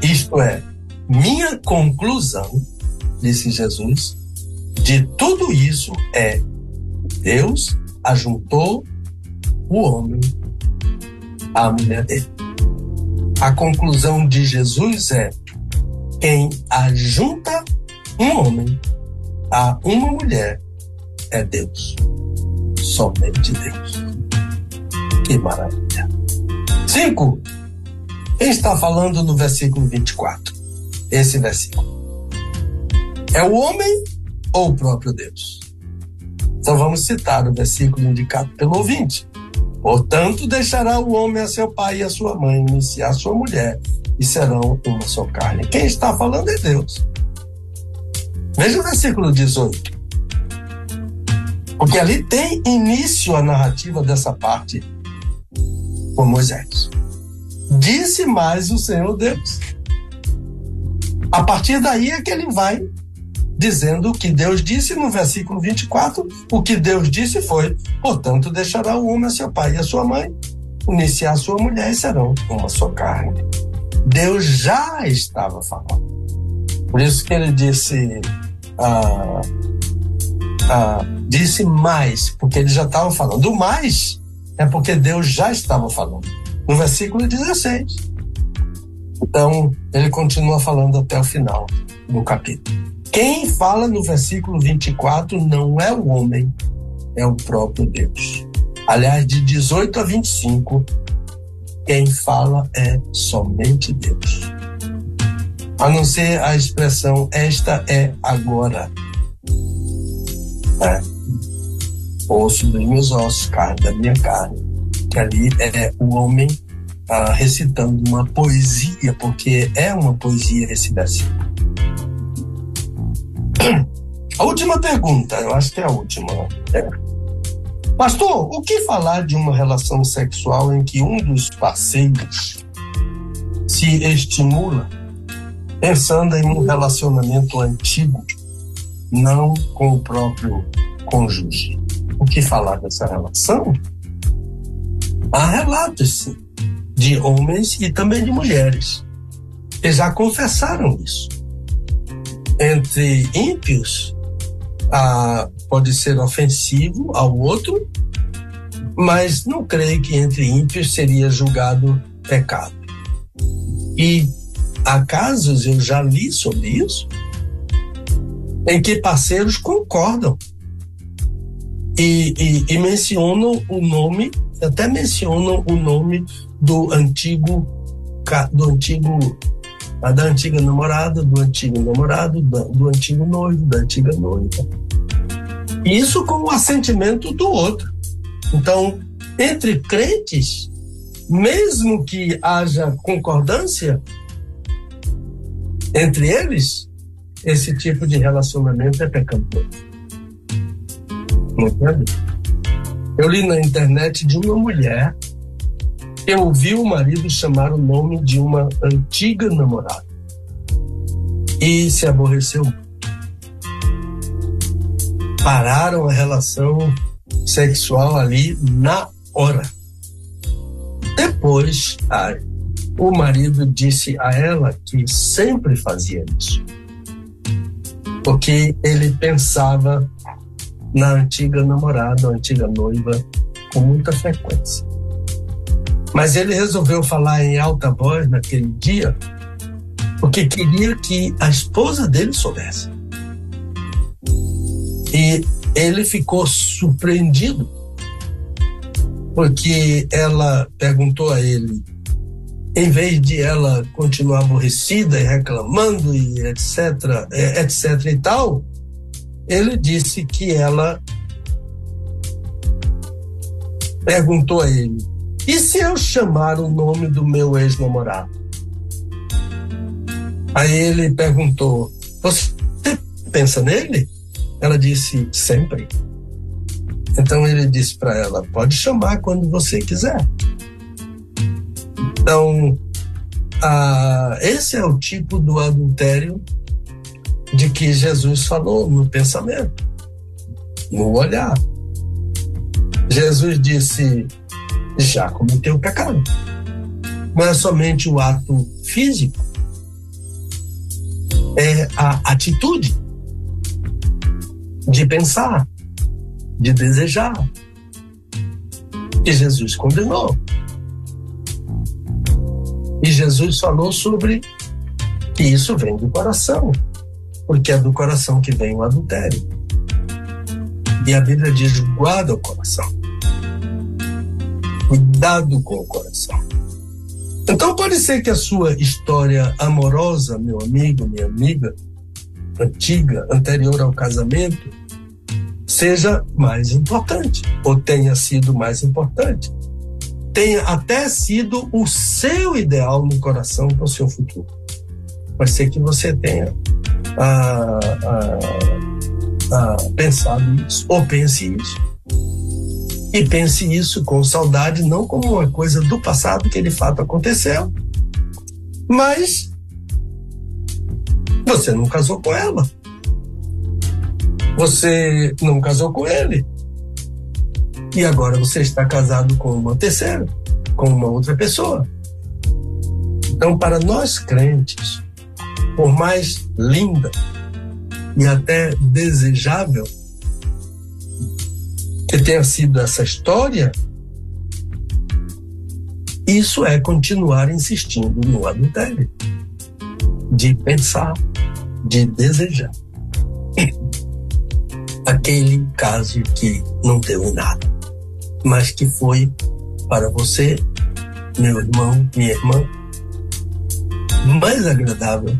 isto é, minha conclusão, disse Jesus, de tudo isso é: Deus ajuntou o homem à mulher dele. A conclusão de Jesus é: quem ajunta um homem a uma mulher é Deus. Somente Deus. Que maravilha. Cinco. Quem está falando no versículo 24? Esse versículo. É o homem ou o próprio Deus? Então vamos citar o versículo indicado pelo ouvinte. Portanto, deixará o homem a seu pai e a sua mãe, iniciar a sua mulher, e serão uma só carne. Quem está falando é Deus. Veja o versículo 18. Porque ali tem início a narrativa dessa parte com Moisés. Disse mais o Senhor Deus. A partir daí é que ele vai dizendo o que Deus disse no versículo 24. O que Deus disse foi: portanto, deixará o homem a seu pai e a sua mãe, unir-se a sua mulher e serão uma só carne. Deus já estava falando. Por isso que ele disse. Ah, ah, disse mais, porque ele já estava falando. O mais é porque Deus já estava falando. No versículo 16. Então, ele continua falando até o final do capítulo. Quem fala no versículo 24 não é o homem, é o próprio Deus. Aliás, de 18 a 25, quem fala é somente Deus. A não ser a expressão esta é agora é, osso dos meus ossos, carne da minha carne. Que ali é o homem ah, recitando uma poesia, porque é uma poesia esse versículo. A última pergunta, eu acho que é a última. É. Pastor, o que falar de uma relação sexual em que um dos parceiros se estimula pensando em um relacionamento antigo não com o próprio cônjuge. O que falar dessa relação? Há relatos, de homens e também de mulheres que já confessaram isso. Entre ímpios, ah, pode ser ofensivo ao outro, mas não creio que entre ímpios seria julgado pecado. E há casos, eu já li sobre isso, em que parceiros concordam e, e, e mencionam o nome, até mencionam o nome do antigo do antigo da antiga namorada, do antigo namorado, do, do antigo noivo, da antiga noiva. Isso com o assentimento do outro. Então, entre crentes, mesmo que haja concordância entre eles, esse tipo de relacionamento é pecaminoso. Entende? Eu li na internet de uma mulher que ouviu o marido chamar o nome de uma antiga namorada e se aborreceu. Pararam a relação sexual ali na hora. Depois, o marido disse a ela que sempre fazia isso porque ele pensava na antiga namorada, ou antiga noiva, com muita frequência. Mas ele resolveu falar em alta voz naquele dia, porque queria que a esposa dele soubesse. E ele ficou surpreendido porque ela perguntou a ele, em vez de ela continuar aborrecida e reclamando e etc, etc e tal, ele disse que ela perguntou a ele: e se eu chamar o nome do meu ex-namorado? Aí ele perguntou: Você pensa nele? Ela disse: Sempre. Então ele disse para ela: Pode chamar quando você quiser. Então, ah, esse é o tipo do adultério de que Jesus falou no pensamento, no olhar. Jesus disse: já cometeu pecado. Não é somente o ato físico, é a atitude de pensar, de desejar. E Jesus condenou. E Jesus falou sobre que isso vem do coração, porque é do coração que vem o adultério. E a Bíblia diz: guarda o coração. Cuidado com o coração. Então pode ser que a sua história amorosa, meu amigo, minha amiga, antiga, anterior ao casamento, seja mais importante, ou tenha sido mais importante. Tenha até sido o seu ideal no coração para o seu futuro. Pode ser que você tenha ah, ah, ah, pensado isso, ou pense isso. E pense isso com saudade, não como uma coisa do passado que de fato aconteceu, mas você não casou com ela. Você não casou com ele. E agora você está casado com uma terceira, com uma outra pessoa. Então, para nós crentes, por mais linda e até desejável que tenha sido essa história, isso é continuar insistindo no adultério, de pensar, de desejar. Aquele caso que não deu em nada, mas que foi para você, meu irmão, minha irmã, mais agradável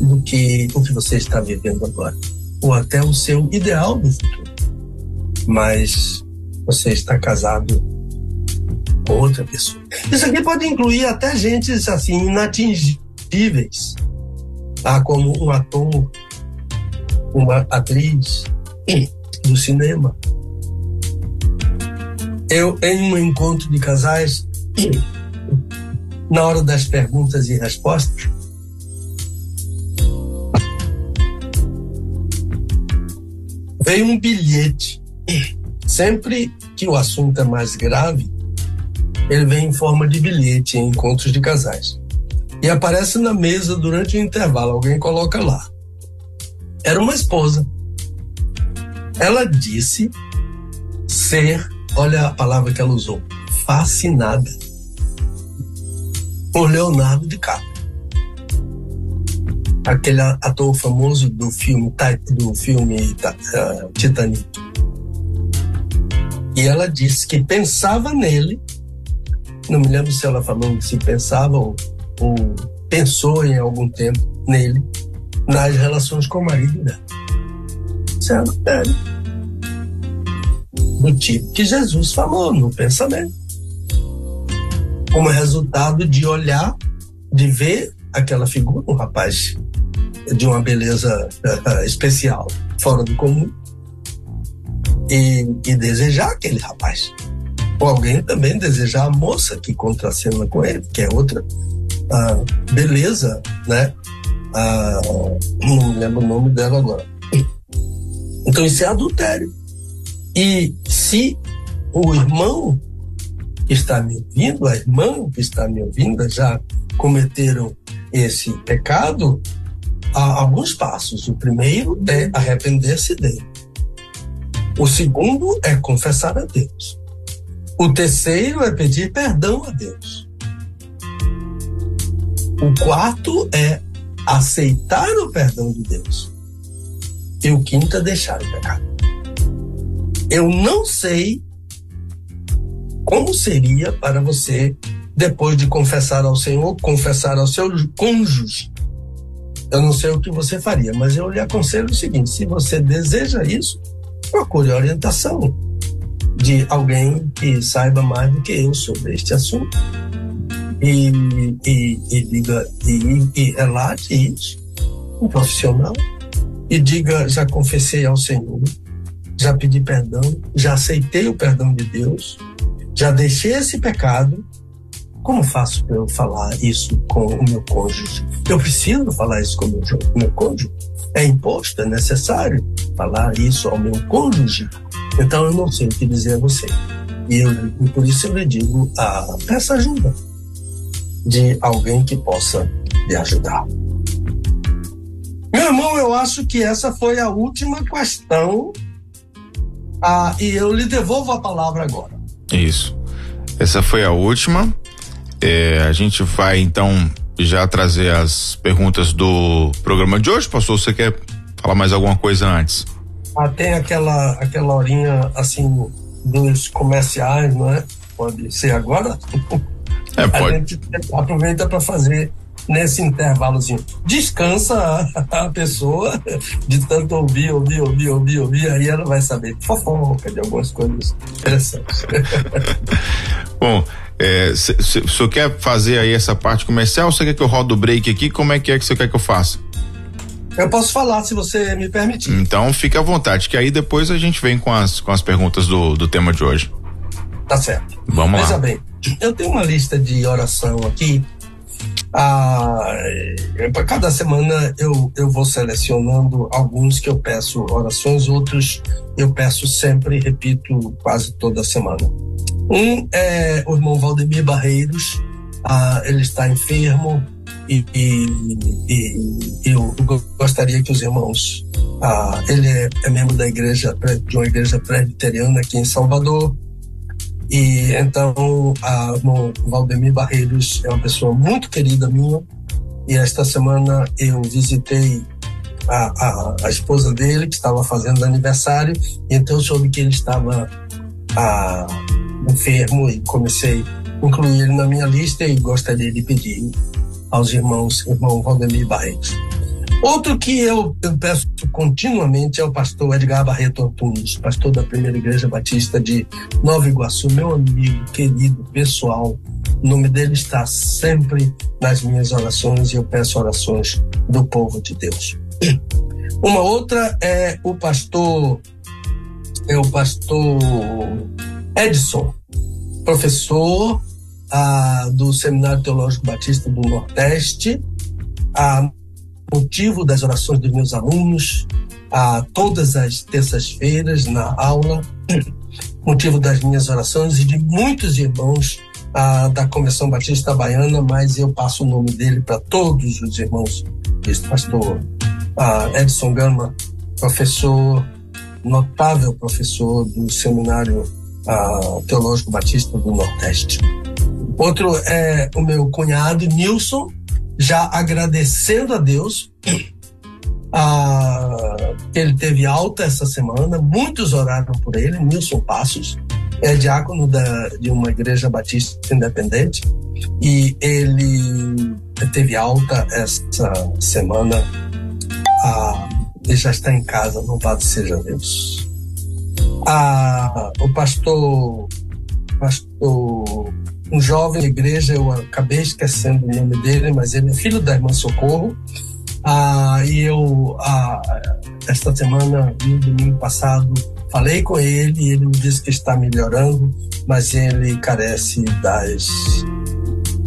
do que o que você está vivendo agora, ou até o seu ideal do futuro mas você está casado com outra pessoa. Isso aqui pode incluir até gente assim inatingíveis, tá? como um ator, uma atriz do cinema. Eu, em um encontro de casais, na hora das perguntas e respostas, veio um bilhete Sempre que o assunto é mais grave, ele vem em forma de bilhete em encontros de casais. E aparece na mesa durante o intervalo, alguém coloca lá. Era uma esposa. Ela disse ser, olha a palavra que ela usou, fascinada por Leonardo DiCaprio. Aquele ator famoso do filme, do filme uh, Titanic. E ela disse que pensava nele, não me lembro se ela falou se pensava ou, ou pensou em algum tempo nele, nas relações com o marido dela. Isso é. Do tipo que Jesus falou no pensamento. Como resultado de olhar, de ver aquela figura, um rapaz de uma beleza uh, especial, fora do comum, e, e desejar aquele rapaz. Ou alguém também desejar a moça que contracena com ele, que é outra ah, beleza, né? Ah, não me lembro o nome dela agora. Então isso é adultério. E se o irmão que está me ouvindo, a irmã que está me ouvindo, já cometeram esse pecado, há alguns passos. O primeiro é arrepender-se dele. O segundo é confessar a Deus. O terceiro é pedir perdão a Deus. O quarto é aceitar o perdão de Deus. E o quinto é deixar o pecado. Eu não sei como seria para você, depois de confessar ao Senhor, confessar ao seu cônjuge. Eu não sei o que você faria, mas eu lhe aconselho o seguinte: se você deseja isso, procure orientação de alguém que saiba mais do que eu sobre este assunto e, e, e diga e, e relate isso, um profissional, e diga: já confessei ao Senhor, já pedi perdão, já aceitei o perdão de Deus, já deixei esse pecado. Como faço para eu falar isso com o meu cônjuge? Eu preciso falar isso com o meu, meu cônjuge? É imposto, é necessário falar isso ao meu cônjuge? Então eu não sei o que dizer a você. E, eu, e por isso eu lhe digo: ah, peça ajuda de alguém que possa lhe ajudar. Meu irmão, eu acho que essa foi a última questão ah, e eu lhe devolvo a palavra agora. Isso. Essa foi a última. É, a gente vai então já trazer as perguntas do programa de hoje. Pastor, você quer falar mais alguma coisa antes? Ah, tem aquela, aquela horinha assim dos comerciais, não é? Pode ser agora? É, pode. A gente aproveita para fazer nesse intervalozinho. Descansa a, a, pessoa de tanto ouvir, ouvir, ouvir, ouvir, ouvir, aí ela vai saber fofoca de algumas coisas interessantes. Bom, é, se, se, o senhor quer fazer aí essa parte comercial, você quer que eu rodo o break aqui? Como é que é que você quer que eu faça? Eu posso falar se você me permitir. Então fique à vontade, que aí depois a gente vem com as, com as perguntas do, do tema de hoje. Tá certo. Vamos Veja lá. bem, eu tenho uma lista de oração aqui. Ah, para cada semana eu, eu vou selecionando alguns que eu peço orações, outros eu peço sempre, repito quase toda semana. Um é o irmão Valdemir Barreiros, ah, ele está enfermo e, e, e, eu gostaria que os irmãos, ah, ele é, é membro da igreja, de uma igreja presbiteriana aqui em Salvador, e então, a, o Valdemir Barreiros é uma pessoa muito querida minha. E esta semana eu visitei a, a, a esposa dele, que estava fazendo aniversário. E então, soube que ele estava a, enfermo e comecei a incluir ele na minha lista e gostaria de pedir aos irmãos, irmão Valdemir Barreiros. Outro que eu, eu, peço continuamente é o pastor Edgar Barreto Antunes, pastor da Primeira Igreja Batista de Nova Iguaçu, meu amigo, querido, pessoal. O nome dele está sempre nas minhas orações e eu peço orações do povo de Deus. Uma outra é o pastor é o pastor Edson, professor ah, do Seminário Teológico Batista do Nordeste, ah, motivo das orações dos meus alunos, a todas as terças-feiras na aula, motivo das minhas orações e de muitos irmãos a, da Convenção Batista Baiana, mas eu passo o nome dele para todos os irmãos, pastor a, Edson Gama, professor, notável professor do Seminário a, Teológico Batista do Nordeste. Outro é o meu cunhado, Nilson, já agradecendo a Deus. Ah, ele teve alta essa semana, muitos oraram por ele. Nilson Passos é diácono da, de uma igreja batista independente e ele teve alta essa semana. Ah, já está em casa, louvado seja Deus. Ah, o pastor, pastor um jovem da igreja, eu acabei esquecendo o nome dele, mas ele é filho da irmã Socorro. Ah, e eu, ah, esta semana, no domingo passado, falei com ele e ele me disse que está melhorando, mas ele carece das,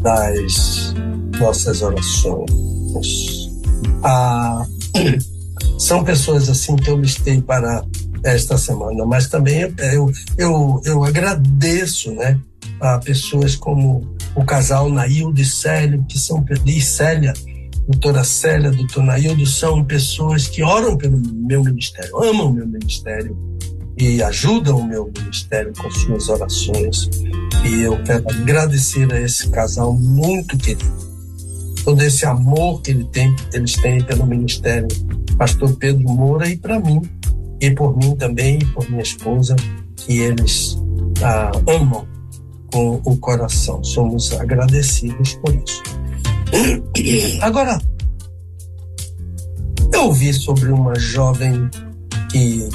das nossas orações. Ah, são pessoas assim que eu listei para esta semana, mas também eu, eu, eu agradeço, né? A pessoas como o casal Naildo e Célio, que são e Célia, doutora Célia, doutor Naildo, são pessoas que oram pelo meu ministério, amam o meu ministério e ajudam o meu ministério com suas orações. E eu quero agradecer a esse casal muito querido. Todo esse amor que ele tem, eles têm pelo ministério, pastor Pedro Moura, e para mim, e por mim também, e por minha esposa, que eles ah, amam com o coração. Somos agradecidos por isso. Agora, eu ouvi sobre uma jovem que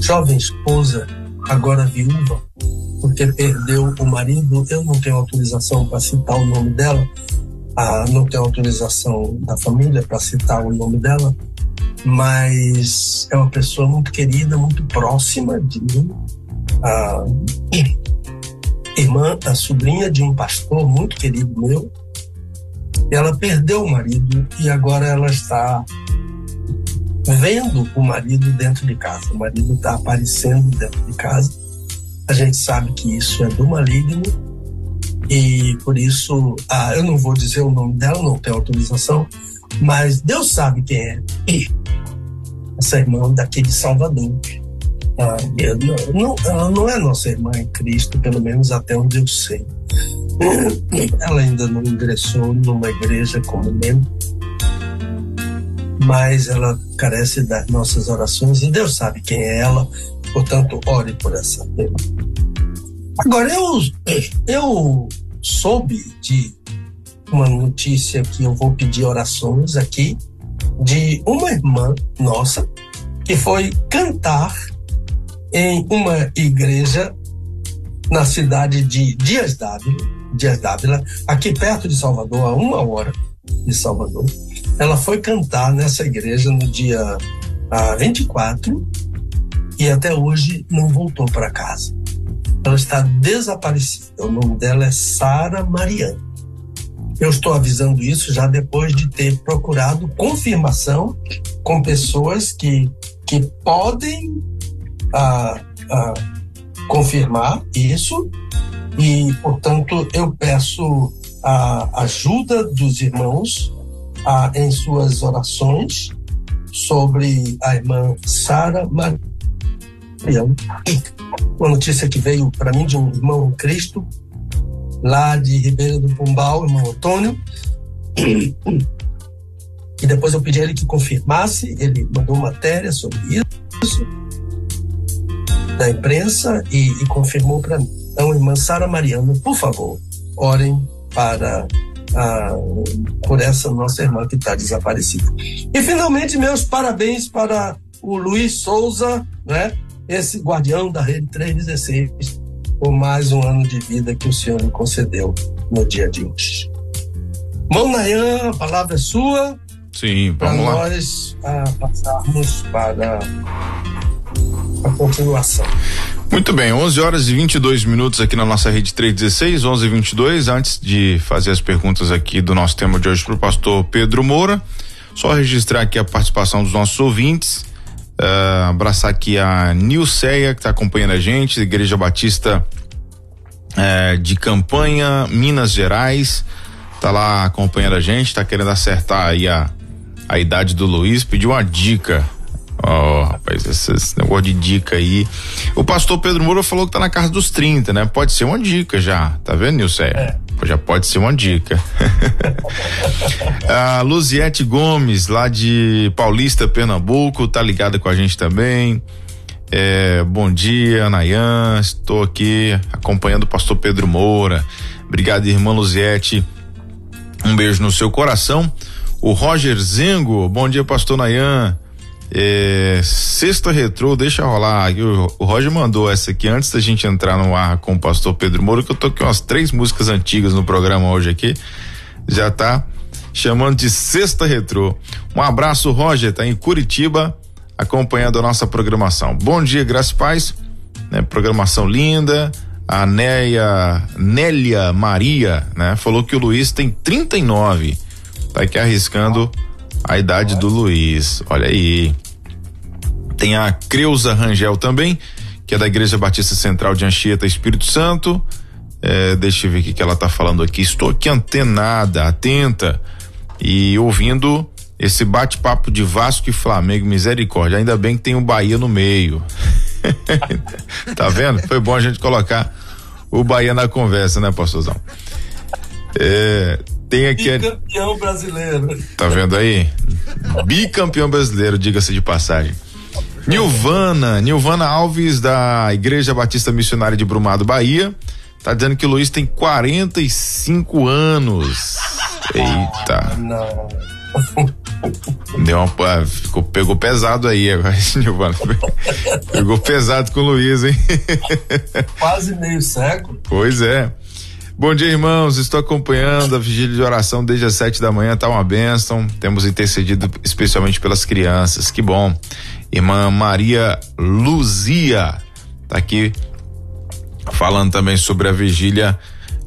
jovem esposa, agora viúva, porque perdeu o marido. Eu não tenho autorização para citar o nome dela, ah, não tenho autorização da família para citar o nome dela, mas é uma pessoa muito querida, muito próxima de mim. A irmã, a sobrinha de um pastor muito querido meu. Ela perdeu o marido e agora ela está vendo o marido dentro de casa. O marido está aparecendo dentro de casa. A gente sabe que isso é do maligno e por isso, ah, eu não vou dizer o nome dela, não tenho autorização, mas Deus sabe quem é. E essa irmã daqui de Salvador. Ah, não, ela não é nossa irmã em Cristo, pelo menos até onde eu sei. Ela ainda não ingressou numa igreja como membro mas ela carece das nossas orações e Deus sabe quem é ela, portanto, ore por essa. Agora, eu, eu soube de uma notícia que eu vou pedir orações aqui, de uma irmã nossa que foi cantar em uma igreja na cidade de Dias Dávila, Dias Dávila, aqui perto de Salvador, a uma hora de Salvador. Ela foi cantar nessa igreja no dia ah, 24 e até hoje não voltou para casa. Ela está desaparecida. O nome dela é Sara Mariana. Eu estou avisando isso já depois de ter procurado confirmação com pessoas que, que podem ah, ah, confirmar isso e, portanto, eu peço a ajuda dos irmãos ah, em suas orações sobre a irmã Sara Mariano. Uma notícia que veio para mim de um irmão Cristo, lá de Ribeira do Pombal, irmão Antônio. E depois eu pedi a ele que confirmasse, ele mandou matéria sobre isso da imprensa e, e confirmou para mim. Então, irmã Sara Mariano, por favor, orem para por essa nossa irmã que está desaparecida. E finalmente, meus parabéns para o Luiz Souza, né? esse guardião da Rede 316, por mais um ano de vida que o Senhor lhe concedeu no dia de hoje. Mão Nayan, a palavra é sua. Sim, vamos lá. Para nós passarmos para a continuação. Muito bem, 11 horas e 22 minutos aqui na nossa rede 316, 11 e 22. Antes de fazer as perguntas aqui do nosso tema de hoje para o pastor Pedro Moura, só registrar aqui a participação dos nossos ouvintes. Uh, abraçar aqui a Nilceia, que está acompanhando a gente, Igreja Batista uh, de Campanha, Minas Gerais. Tá lá acompanhando a gente, tá querendo acertar aí a, a idade do Luiz, pediu uma dica Ó, oh, rapaz, esse, esse, negócio de dica aí. O pastor Pedro Moura falou que tá na casa dos 30, né? Pode ser uma dica já, tá vendo, Nilce? É. Já pode ser uma dica. a Luziete Gomes, lá de Paulista, Pernambuco, tá ligada com a gente também. É, bom dia, Nayan. Estou aqui acompanhando o pastor Pedro Moura. Obrigado, irmã Luziete. Um beijo no seu coração. O Roger Zengo, bom dia, pastor Nayan. É, sexta retrô, deixa rolar. O, o Roger mandou essa aqui antes da gente entrar no ar com o pastor Pedro Moura, que eu com umas três músicas antigas no programa hoje aqui. Já tá chamando de sexta retrô. Um abraço, Roger, tá em Curitiba, acompanhando a nossa programação. Bom dia, Graça e Paz. Né, programação linda. A Nélia Maria, né? Falou que o Luiz tem 39. Tá aqui arriscando a idade do Luiz. Olha aí. Tem a Creuza Rangel também, que é da Igreja Batista Central de Anchieta, Espírito Santo. É, deixa eu ver o que, ela tá falando aqui. Estou aqui antenada, atenta e ouvindo esse bate-papo de Vasco e Flamengo, misericórdia. Ainda bem que tem o um Bahia no meio. tá vendo? Foi bom a gente colocar o Bahia na conversa, né, pastorzão? É, tem aqui. Bicampeão brasileiro. Tá vendo aí? Bicampeão brasileiro, diga-se de passagem. Nilvana, Nilvana Alves, da Igreja Batista Missionária de Brumado, Bahia. Tá dizendo que o Luiz tem 45 anos. Eita. Não. Deu uma, ah, ficou, pegou pesado aí agora, Giovana. Pegou pesado com o Luiz, hein? Quase meio século. Pois é. Bom dia, irmãos. Estou acompanhando a vigília de oração desde as sete da manhã. Tá uma bênção. Temos intercedido especialmente pelas crianças. Que bom. Irmã Maria Luzia tá aqui falando também sobre a vigília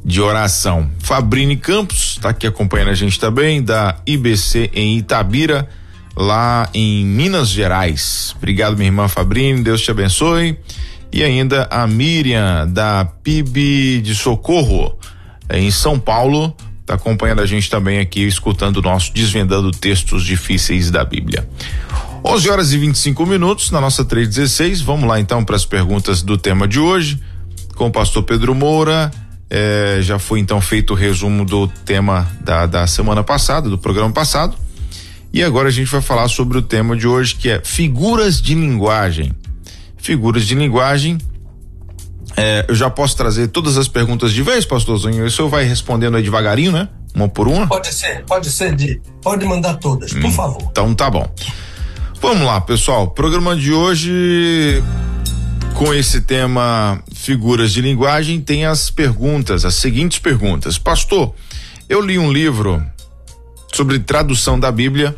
de oração. Fabrini Campos está aqui acompanhando a gente também, da IBC em Itabira, lá em Minas Gerais. Obrigado, minha irmã Fabrini, Deus te abençoe. E ainda a Miriam, da PIB de Socorro, em São Paulo, está acompanhando a gente também aqui, escutando o nosso Desvendando Textos Difíceis da Bíblia. 11 horas e 25 minutos na nossa 316. Vamos lá então para as perguntas do tema de hoje com o pastor Pedro Moura. É, já foi então feito o resumo do tema da, da semana passada, do programa passado. E agora a gente vai falar sobre o tema de hoje que é figuras de linguagem. Figuras de linguagem. É, eu já posso trazer todas as perguntas de vez, pastorzinho. O senhor vai respondendo aí devagarinho, né? Uma por uma? Pode ser, pode ser, de, pode mandar todas, por hum, favor. Então tá bom. Vamos lá, pessoal. Programa de hoje com esse tema figuras de linguagem tem as perguntas, as seguintes perguntas. Pastor, eu li um livro sobre tradução da Bíblia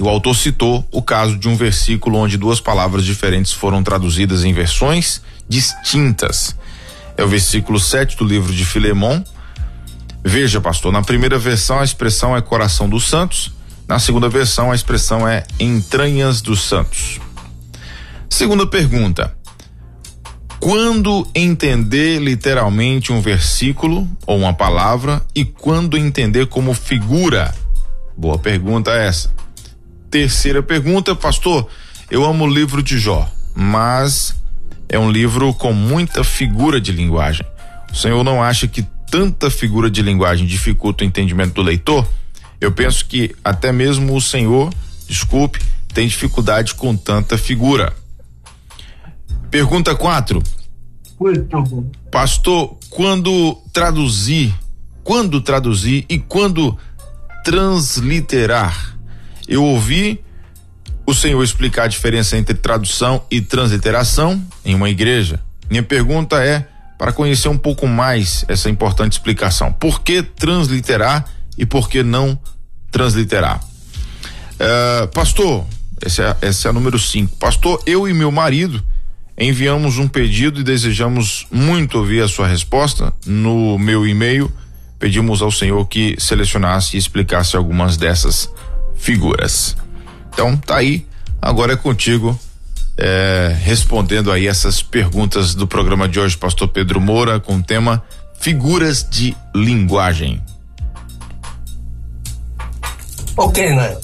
e o autor citou o caso de um versículo onde duas palavras diferentes foram traduzidas em versões distintas. É o versículo 7 do livro de Filemão. Veja, pastor, na primeira versão a expressão é coração dos santos, na segunda versão a expressão é entranhas dos santos. Segunda pergunta: quando entender literalmente um versículo ou uma palavra e quando entender como figura? Boa pergunta essa. Terceira pergunta, pastor. Eu amo o livro de Jó, mas é um livro com muita figura de linguagem. O senhor não acha que tanta figura de linguagem dificulta o entendimento do leitor? Eu penso que até mesmo o senhor, desculpe, tem dificuldade com tanta figura. Pergunta 4. Pastor, quando traduzir, quando traduzir e quando transliterar, eu ouvi o senhor explicar a diferença entre tradução e transliteração em uma igreja. Minha pergunta é para conhecer um pouco mais essa importante explicação. Por que transliterar e por que não transliterar? Uh, pastor, essa é, essa é a número 5. Pastor, eu e meu marido enviamos um pedido e desejamos muito ouvir a sua resposta. No meu e-mail, pedimos ao Senhor que selecionasse e explicasse algumas dessas figuras. Então, tá aí. Agora é contigo. É, respondendo aí essas perguntas do programa de hoje, Pastor Pedro Moura, com o tema Figuras de Linguagem. Ok, né?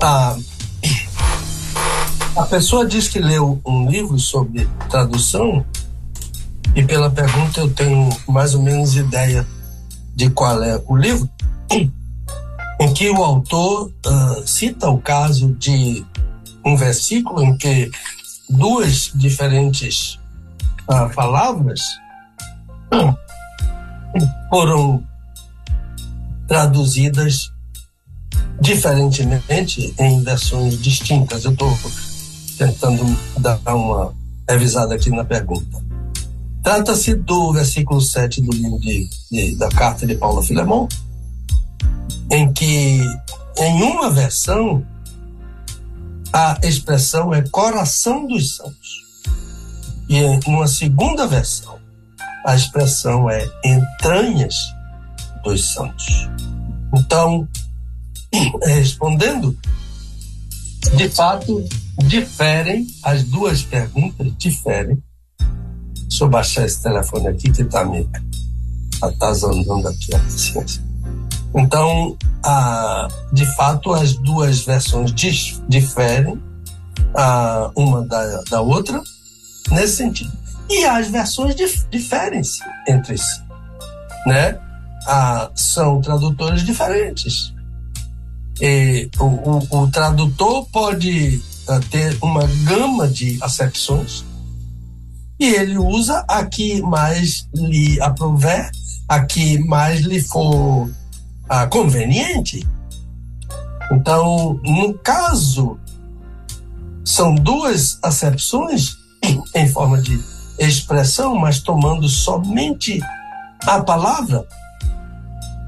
Ah, a pessoa diz que leu um livro sobre tradução e pela pergunta eu tenho mais ou menos ideia de qual é o livro, em que o autor uh, cita o caso de um versículo em que duas diferentes uh, palavras foram traduzidas diferentemente em versões distintas. Eu estou tentando dar uma revisada aqui na pergunta. Trata-se do versículo 7 do livro de, de, da carta de Paulo a Filemão, em que, em uma versão, a expressão é coração dos santos. E em uma segunda versão, a expressão é entranhas dos santos. Então, respondendo, de fato, diferem, as duas perguntas diferem. Deixa eu baixar esse telefone aqui que está me atazanando aqui a ciência. Então, de fato, as duas versões dif, diferem uma da, da outra nesse sentido. E as versões dif, diferem-se entre si. Né? São tradutores diferentes. E o, o, o tradutor pode ter uma gama de acepções e ele usa a que mais lhe aprover, a que mais lhe for ah, conveniente. Então, no caso, são duas acepções em forma de expressão, mas tomando somente a palavra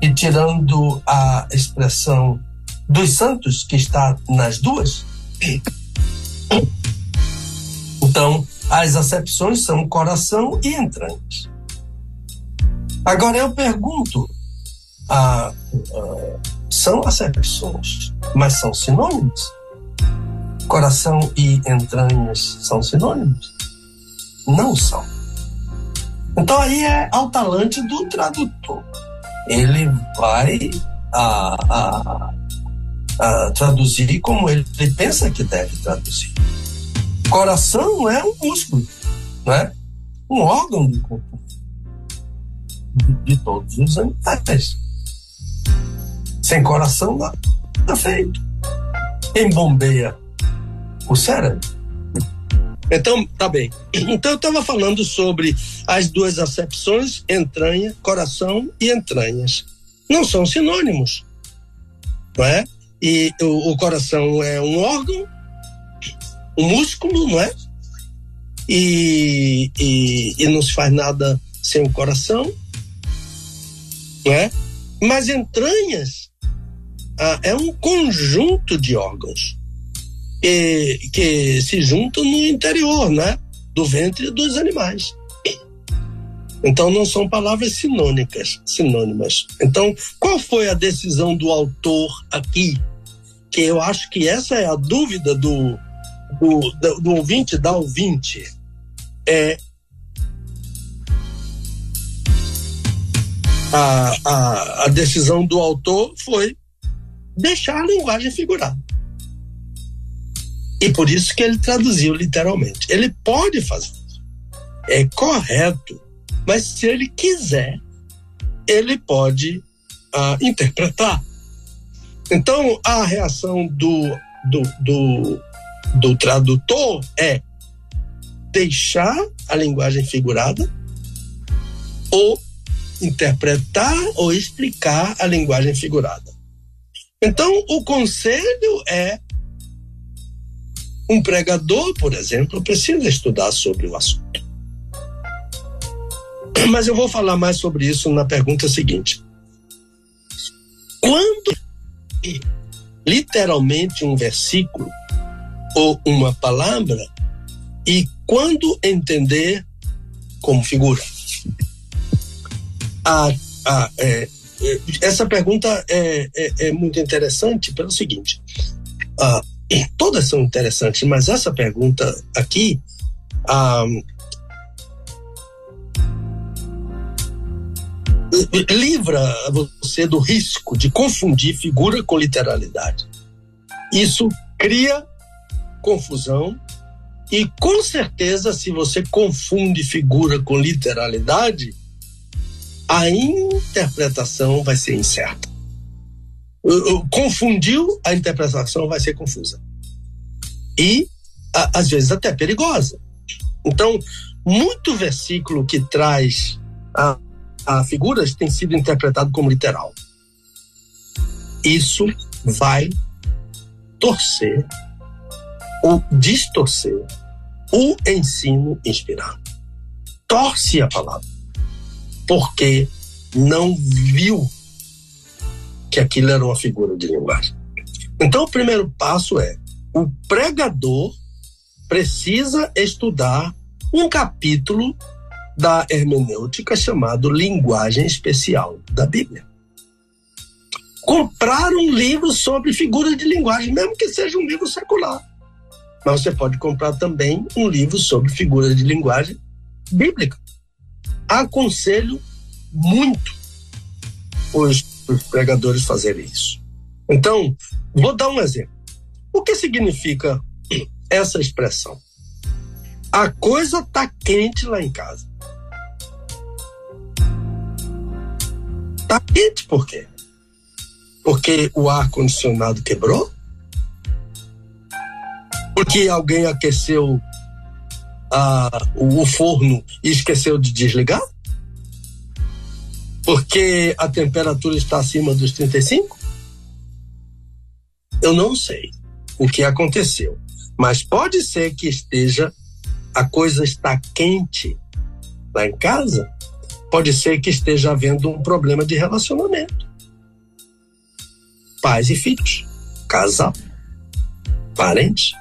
e tirando a expressão dos santos que está nas duas. Então, as acepções são coração e entranhas. Agora eu pergunto, ah, ah, são acepções, mas são sinônimos? Coração e entranhas são sinônimos? Não são. Então aí é ao talante do tradutor. Ele vai a, a, traduzir como ele, ele pensa que deve traduzir. Coração é um músculo, né? um órgão do corpo de todos os animais. Sem coração, nada feito. Embombeia o cérebro. Então, tá bem. Então, eu estava falando sobre as duas acepções, entranha, coração e entranhas. Não são sinônimos, não é? E o, o coração é um órgão um músculo, não é? E, e, e não se faz nada sem o coração, não é? Mas entranhas ah, é um conjunto de órgãos que, que se juntam no interior, né? Do ventre dos animais. Então não são palavras sinônicas, sinônimas. Então, qual foi a decisão do autor aqui? Que eu acho que essa é a dúvida do, do, do, ouvinte da ouvinte é a, a, a decisão do autor foi deixar a linguagem figurada. E por isso que ele traduziu literalmente. Ele pode fazer. É correto. Mas se ele quiser, ele pode uh, interpretar. Então, a reação do, do, do, do tradutor é deixar a linguagem figurada ou interpretar ou explicar a linguagem figurada. Então, o conselho é um pregador, por exemplo, precisa estudar sobre o assunto. Mas eu vou falar mais sobre isso na pergunta seguinte. Quando literalmente um versículo ou uma palavra e quando entender como figura? A, a, é, é, essa pergunta é, é, é, muito interessante pelo seguinte: todas são interessantes, mas essa pergunta aqui livra você do risco de confundir figura com literalidade. Isso cria confusão e com certeza se você confunde figura com literalidade, a interpretação vai ser incerta. Confundiu, a interpretação vai ser confusa. E às vezes até perigosa. Então, muito versículo que traz a, a figuras tem sido interpretado como literal. Isso vai torcer ou distorcer o ensino inspirado. Torce a palavra, porque não viu que aquilo era uma figura de linguagem. Então, o primeiro passo é: o pregador precisa estudar um capítulo da hermenêutica chamado Linguagem Especial da Bíblia. Comprar um livro sobre figuras de linguagem, mesmo que seja um livro secular mas você pode comprar também um livro sobre figuras de linguagem bíblica. Aconselho muito os, pregadores fazerem isso. Então, vou dar um exemplo. O que significa essa expressão? A coisa tá quente lá em casa. Tá quente por quê? Porque o ar condicionado quebrou? porque alguém aqueceu ah, o forno e esqueceu de desligar? Porque a temperatura está acima dos 35? Eu não sei o que aconteceu, mas pode ser que esteja a coisa está quente lá em casa. Pode ser que esteja havendo um problema de relacionamento. Pais e filhos, casal, parentes,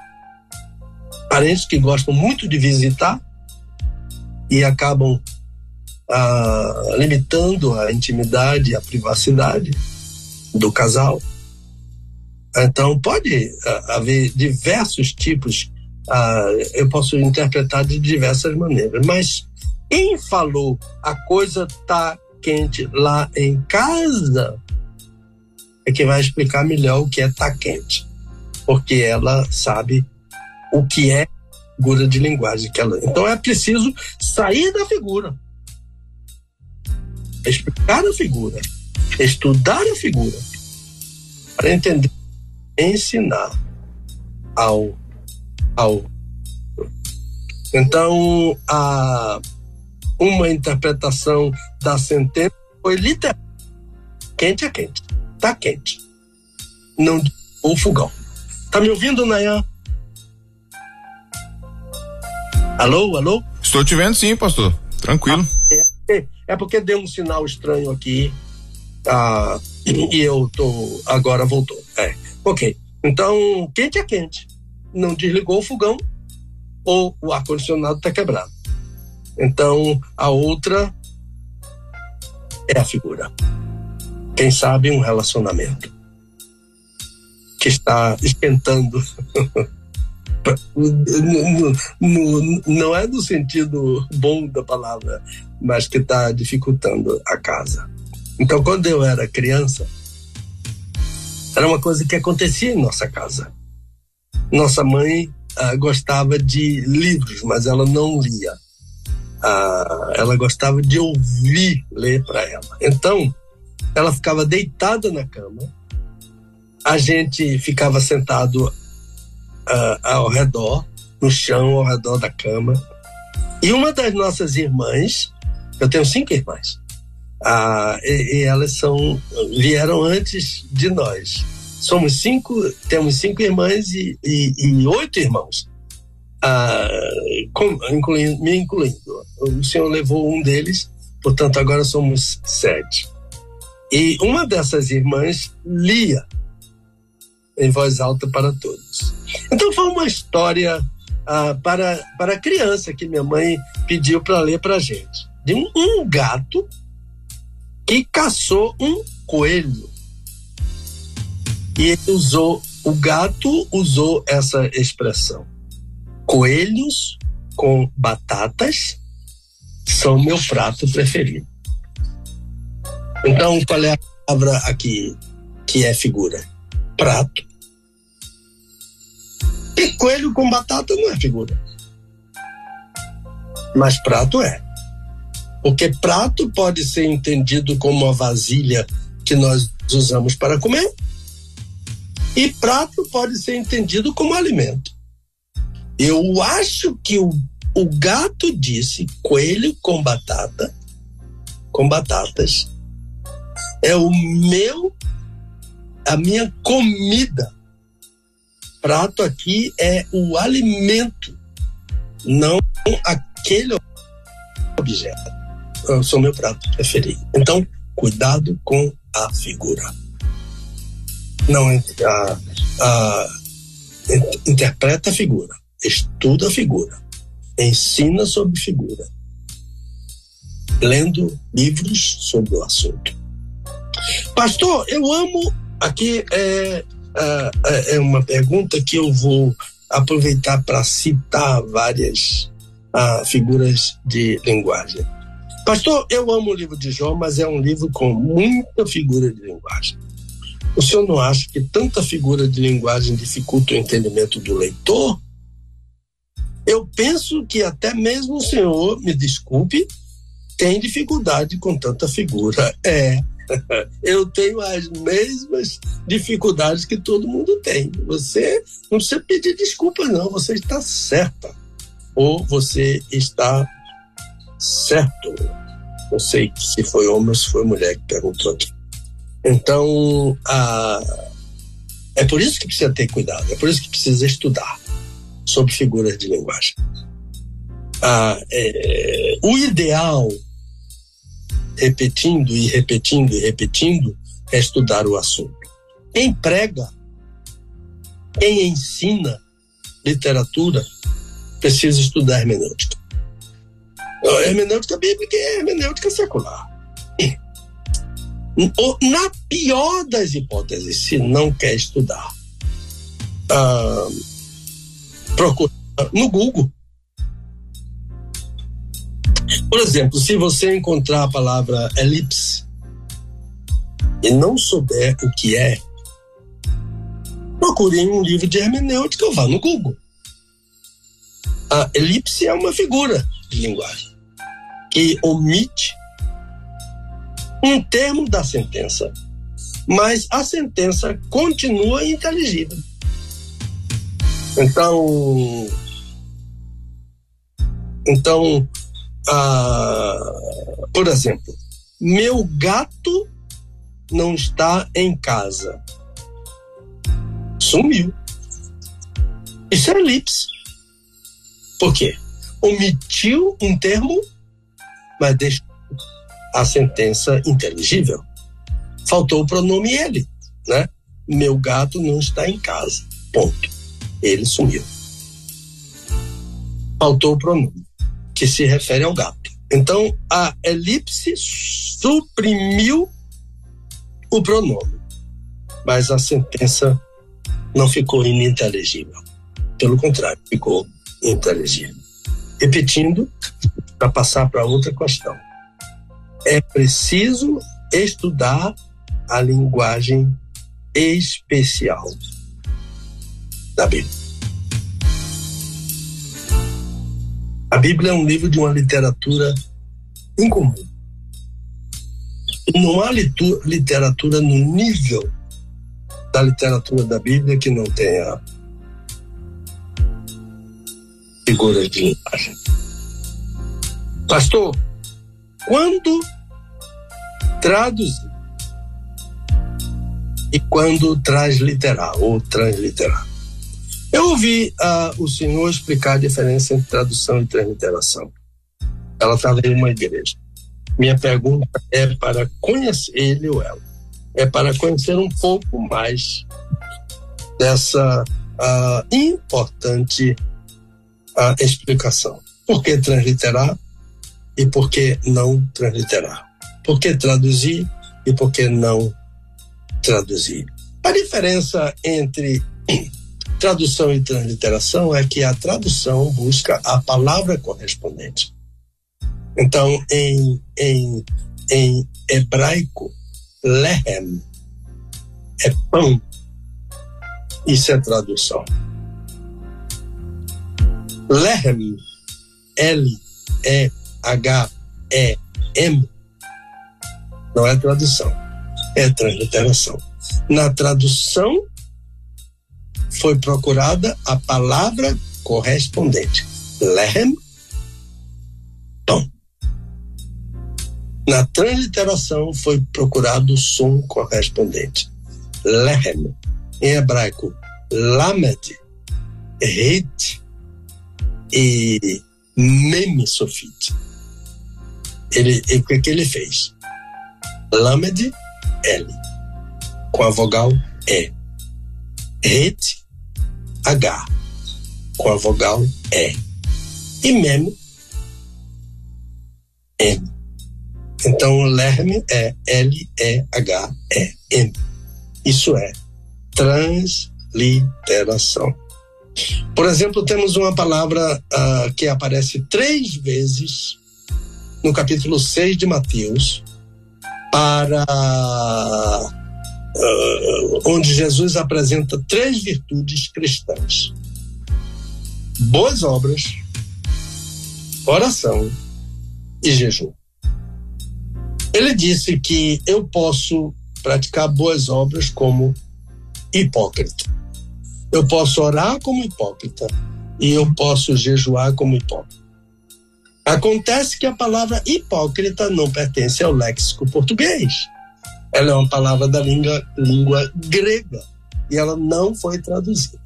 parentes que gostam muito de visitar e acabam ah, limitando a intimidade, a privacidade do casal. Então, pode ah, haver diversos tipos, ah, eu posso interpretar de diversas maneiras, mas quem falou a coisa tá quente lá em casa é que vai explicar melhor o que é tá quente, porque ela sabe o que é figura de linguagem que ela. Então é preciso sair da figura explicar a figura, estudar a figura, para entender, ensinar ao, ao. Então, a, uma interpretação da sentença foi literal. Quente é quente. Tá quente. Não o fogão. Tá me ouvindo, Nayan? Alô, alô? Estou te vendo sim, pastor. Tranquilo. É é porque deu um sinal estranho aqui ah, e eu tô agora voltou. É, ok. Então quente é quente. Não desligou o fogão ou o ar condicionado está quebrado. Então a outra é a figura. Quem sabe um relacionamento que está esquentando não é no sentido bom da palavra, mas que está dificultando a casa. Então, quando eu era criança, era uma coisa que acontecia em nossa casa. Nossa mãe ah, gostava de livros, mas ela não lia. Ah, ela gostava de ouvir ler para ela. Então, ela ficava deitada na cama, a gente ficava sentado uh, ao redor, no chão, ao redor da cama. E uma das nossas irmãs, eu tenho cinco irmãs, uh, e, e, elas são vieram antes de nós. Somos cinco, temos cinco irmãs e, e, e oito irmãos, uh, com, incluindo, me incluindo. O senhor levou um deles, portanto agora somos sete. E uma dessas irmãs lia em voz alta para todos. Então foi uma história ah, para, para criança que minha mãe pediu para ler para gente. De um, um gato que caçou um coelho. E ele usou, o gato usou essa expressão. Coelhos com batatas são meu prato preferido. Então, qual é a palavra aqui que é figura? Prato. E coelho com batata não é figura. Mas prato é. Porque prato pode ser entendido como a vasilha que nós usamos para comer. E prato pode ser entendido como alimento. Eu acho que o, o gato disse coelho com batata, com batatas, é o meu, a minha comida prato aqui é o alimento, não aquele objeto. Eu sou meu prato preferido. Então, cuidado com a figura. Não a, a, interpreta a figura, estuda a figura, ensina sobre figura, lendo livros sobre o assunto. Pastor, eu amo aqui é, ah, é, é uma pergunta que eu vou aproveitar para citar várias ah, figuras de linguagem. Pastor, eu amo o livro de Jó, mas é um livro com muita figura de linguagem. O senhor não acha que tanta figura de linguagem dificulta o entendimento do leitor? Eu penso que até mesmo o senhor, me desculpe, tem dificuldade com tanta figura. É, eu tenho as mesmas dificuldades que todo mundo tem. Você não precisa pedir desculpa, não, você está certa. ou você está certo. Não sei se foi homem ou se foi mulher que perguntou aqui. Então, a, é por isso que precisa ter cuidado, é por isso que precisa estudar sobre figuras de linguagem. Ah, é, o ideal, repetindo e repetindo e repetindo, é estudar o assunto. Quem prega, quem ensina literatura, precisa estudar hermenêutica. Hermenêutica bíblica é hermenêutica secular. Na pior das hipóteses, se não quer estudar, ah, procura no Google. Por exemplo, se você encontrar a palavra elipse e não souber o que é, procure em um livro de hermenêutica ou vá no Google. A elipse é uma figura de linguagem que omite um termo da sentença, mas a sentença continua inteligível. Então, então, ah, por exemplo, meu gato não está em casa. Sumiu. Isso é elipse. Por quê? Omitiu um termo, mas deixou a sentença inteligível. Faltou o pronome ele, né? Meu gato não está em casa. Ponto. Ele sumiu. Faltou o pronome, que se refere ao gato. Então, a elipse suprimiu o pronome, mas a sentença não ficou ininteligível. Pelo contrário, ficou inteligível. Repetindo, para passar para outra questão é preciso estudar a linguagem especial da Bíblia. A Bíblia é um livro de uma literatura incomum. Não há literatura no nível da literatura da Bíblia que não tenha figuras de linguagem. Pastor, quando traduzir e quando transliterar ou transliterar. Eu ouvi uh, o senhor explicar a diferença entre tradução e transliteração. Ela estava em uma igreja. Minha pergunta é para conhecer ele ou ela. É para conhecer um pouco mais dessa uh, importante uh, explicação. Por que transliterar? e por que não transliterar? Por que traduzir e por que não traduzir? A diferença entre tradução e transliteração é que a tradução busca a palavra correspondente. Então, em, em, em hebraico, lehem é pão. Isso é tradução. Lehem, L, é H-E-M, não é tradução, é transliteração. Na tradução, foi procurada a palavra correspondente. Lehem, pão. Na transliteração, foi procurado o som correspondente. Lehem, em hebraico, lamed, rit e meme sofite ele, o que, que ele fez? Lamed L, com a vogal E. Het, H, com a vogal E. E Mem, M. Então, Lerme é L-E-H-E-M. Isso é transliteração. Por exemplo, temos uma palavra uh, que aparece três vezes no capítulo 6 de Mateus, para uh, onde Jesus apresenta três virtudes cristãs: boas obras, oração e jejum. Ele disse que eu posso praticar boas obras como hipócrita. Eu posso orar como hipócrita e eu posso jejuar como hipócrita. Acontece que a palavra hipócrita não pertence ao léxico português. Ela é uma palavra da língua, língua grega e ela não foi traduzida.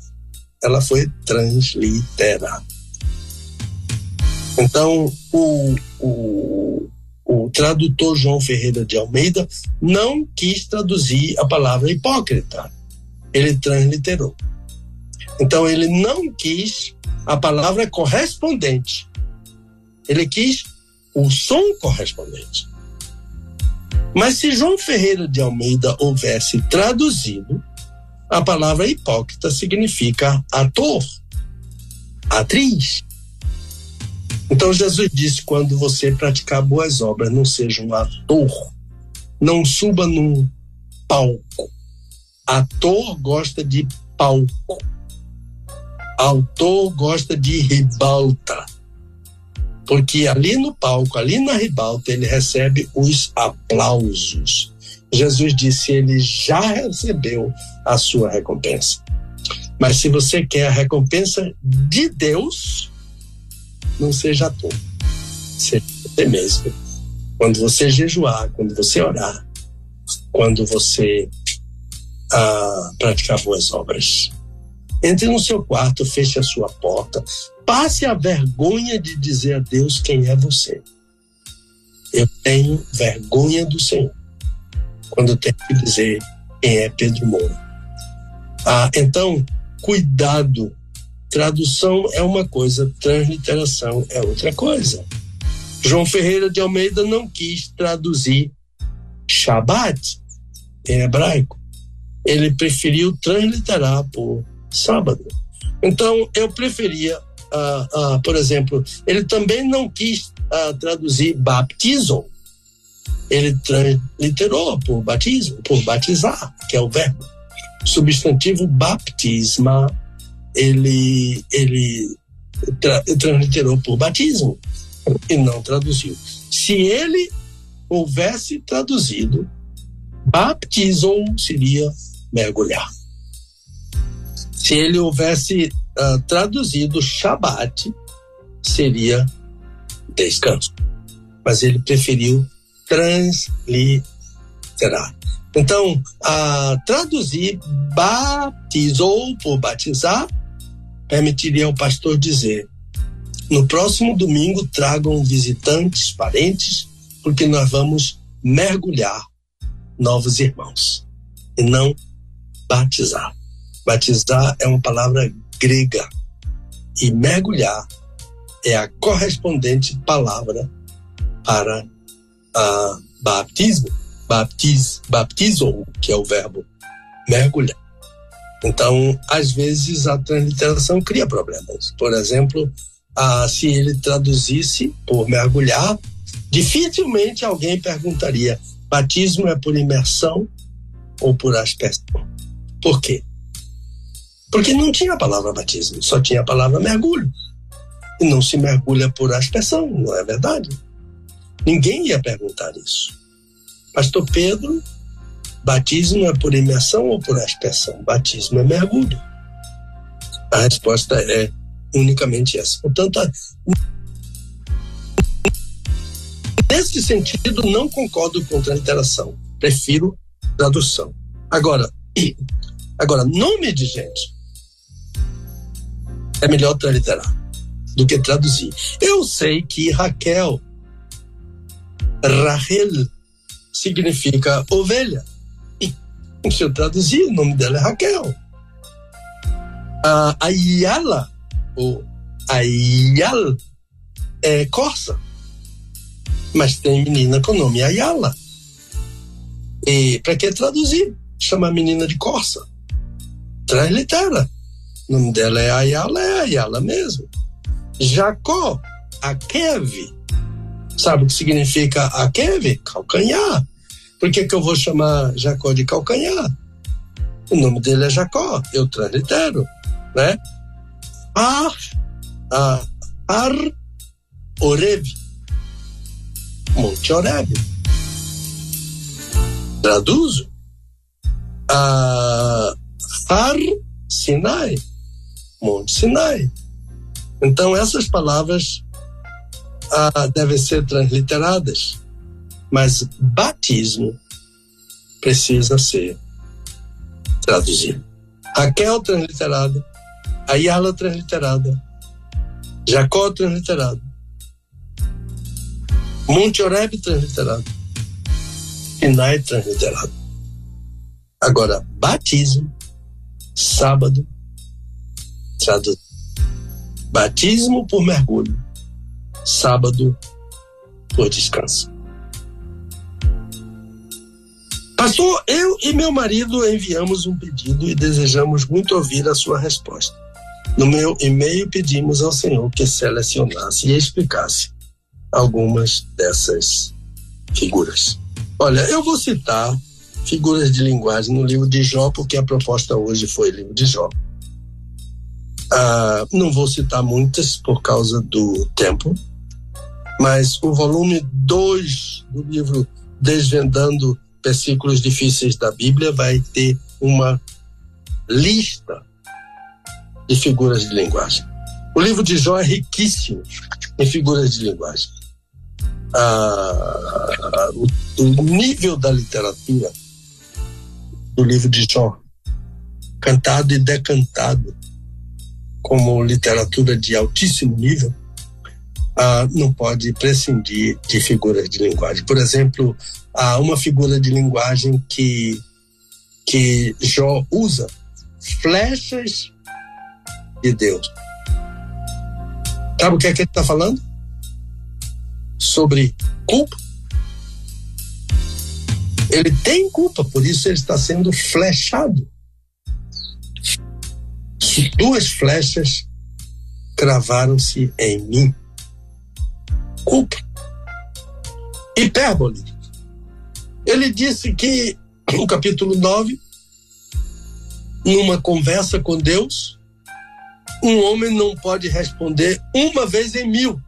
Ela foi transliterada. Então, o, o, o tradutor João Ferreira de Almeida não quis traduzir a palavra hipócrita. Ele transliterou. Então, ele não quis a palavra correspondente. Ele quis o som correspondente. Mas se João Ferreira de Almeida houvesse traduzido, a palavra hipócrita significa ator, atriz. Então Jesus disse: quando você praticar boas obras, não seja um ator, não suba num palco. Ator gosta de palco. Autor gosta de ribalta. Porque ali no palco, ali na ribalta, ele recebe os aplausos. Jesus disse: ele já recebeu a sua recompensa. Mas se você quer a recompensa de Deus, não seja ator. Seja você mesmo. Quando você jejuar, quando você orar, quando você ah, praticar boas obras. Entre no seu quarto, feche a sua porta, passe a vergonha de dizer a Deus quem é você. Eu tenho vergonha do Senhor quando tenho que dizer quem é Pedro Moura. Ah, então, cuidado Tradução é uma coisa, transliteração é outra coisa. João Ferreira de Almeida não quis traduzir Shabat em hebraico. Ele preferiu transliterar por sábado. Então, eu preferia, uh, uh, por exemplo, ele também não quis uh, traduzir baptizo. Ele transliterou por batismo, por batizar, que é o verbo. Substantivo baptisma ele, ele tra transliterou por batismo e não traduziu. Se ele houvesse traduzido, baptizou seria mergulhar. Se ele houvesse uh, traduzido Shabat, seria descanso. Mas ele preferiu transliterar. Então, uh, traduzir batizou por batizar permitiria ao pastor dizer: no próximo domingo tragam visitantes, parentes, porque nós vamos mergulhar novos irmãos e não batizar. Batizar é uma palavra grega e mergulhar é a correspondente palavra para a batismo, baptiz, baptizo, que é o verbo mergulhar. Então, às vezes, a transliteração cria problemas. Por exemplo, ah, se ele traduzisse por mergulhar, dificilmente alguém perguntaria: batismo é por imersão ou por aspersão? Por quê? Porque não tinha a palavra batismo, só tinha a palavra mergulho. E não se mergulha por aspersão, não é verdade? Ninguém ia perguntar isso. Pastor Pedro Batismo é por imersão ou por aspersão? Batismo é mergulho. A resposta é unicamente essa. Portanto, nesse sentido, não concordo com a transliteração. Prefiro tradução. Agora, agora nome de gente é melhor transliterar do que traduzir. Eu sei que Raquel, Rahel, significa ovelha. Se eu traduzir, o nome dela é Raquel. A Ayala, ou Ayal, é Corsa. Mas tem menina com o nome Ayala. E para que traduzir? Chama a menina de Corsa. Translitera. O nome dela é Ayala, é Ayala mesmo. Jacó, Akev. Sabe o que significa Akev? Calcanhar. Por que, que eu vou chamar Jacó de calcanhar? O nome dele é Jacó, eu translitero, né? Ar, ar, ar Oreb, Monte Oreb. Traduzo. Ar, Sinai, Monte Sinai. Então, essas palavras ah, devem ser transliteradas, mas batismo precisa ser traduzido. Raquel transliterada, Ayala transliterada, Jacó transliterado, Monte Oreb transliterado, Sinai transliterado. Agora, batismo, sábado, traduzido. Batismo por mergulho, sábado por descanso. Pastor, eu e meu marido enviamos um pedido e desejamos muito ouvir a sua resposta. No meu e-mail pedimos ao Senhor que selecionasse e explicasse algumas dessas figuras. Olha, eu vou citar figuras de linguagem no livro de Jó, porque a proposta hoje foi livro de Jó. Ah, não vou citar muitas por causa do tempo, mas o volume 2 do livro Desvendando Versículos Difíceis da Bíblia vai ter uma lista de figuras de linguagem. O livro de Jó é riquíssimo em figuras de linguagem. Ah, o, o nível da literatura do livro de Jó, cantado e decantado como literatura de altíssimo nível, ah, não pode prescindir de figuras de linguagem. Por exemplo, há uma figura de linguagem que, que Jó usa flechas de Deus. Sabe o que é que ele está falando? Sobre culpa. Ele tem culpa, por isso ele está sendo flechado. Duas flechas cravaram-se em mim culpa. Hipérbole. Ele disse que, no capítulo 9, numa conversa com Deus, um homem não pode responder uma vez em mil.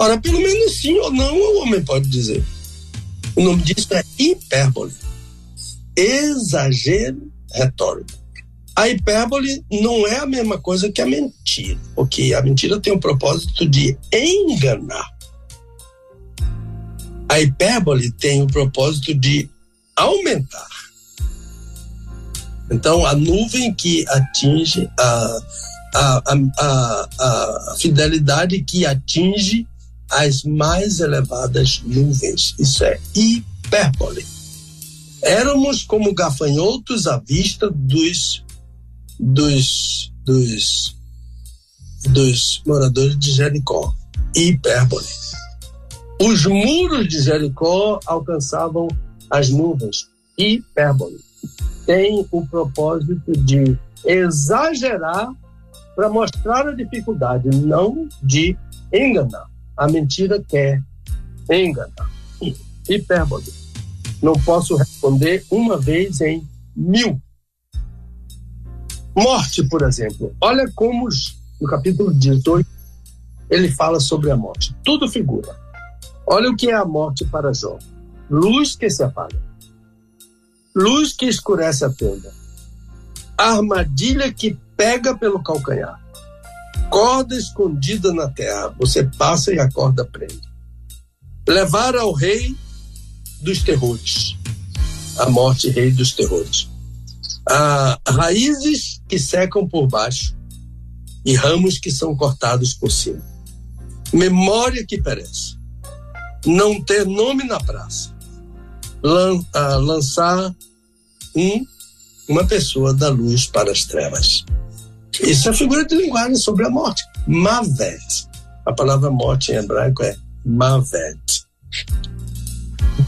Ora, pelo menos sim ou não o homem pode dizer. O nome disso é hipérbole. Exagero retórico. A hipérbole não é a mesma coisa que a mentira, porque a mentira tem o propósito de enganar. A hipérbole tem o propósito de aumentar. Então, a nuvem que atinge a, a, a, a, fidelidade que atinge as mais elevadas nuvens. Isso é hipérbole. Éramos como gafanhotos à vista dos dos, dos, dos moradores de Jericó. Hipérbole. Os muros de Jericó alcançavam as nuvens. Hipérbole. Tem o propósito de exagerar para mostrar a dificuldade, não de enganar. A mentira quer enganar. Hipérbole. Não posso responder uma vez em mil. Morte, por exemplo. Olha como no capítulo 18 ele fala sobre a morte. Tudo figura. Olha o que é a morte para Jó. Luz que se apaga. Luz que escurece a tenda. Armadilha que pega pelo calcanhar. Corda escondida na terra. Você passa e a corda prende. Levar ao rei dos terrores. A morte, rei dos terrores ah, raízes que secam por baixo e ramos que são cortados por cima. Memória que perece. Não ter nome na praça. Lan, ah, lançar um, uma pessoa da luz para as trevas. Isso é figura de linguagem sobre a morte. Mavet. A palavra morte em hebraico é Mavet.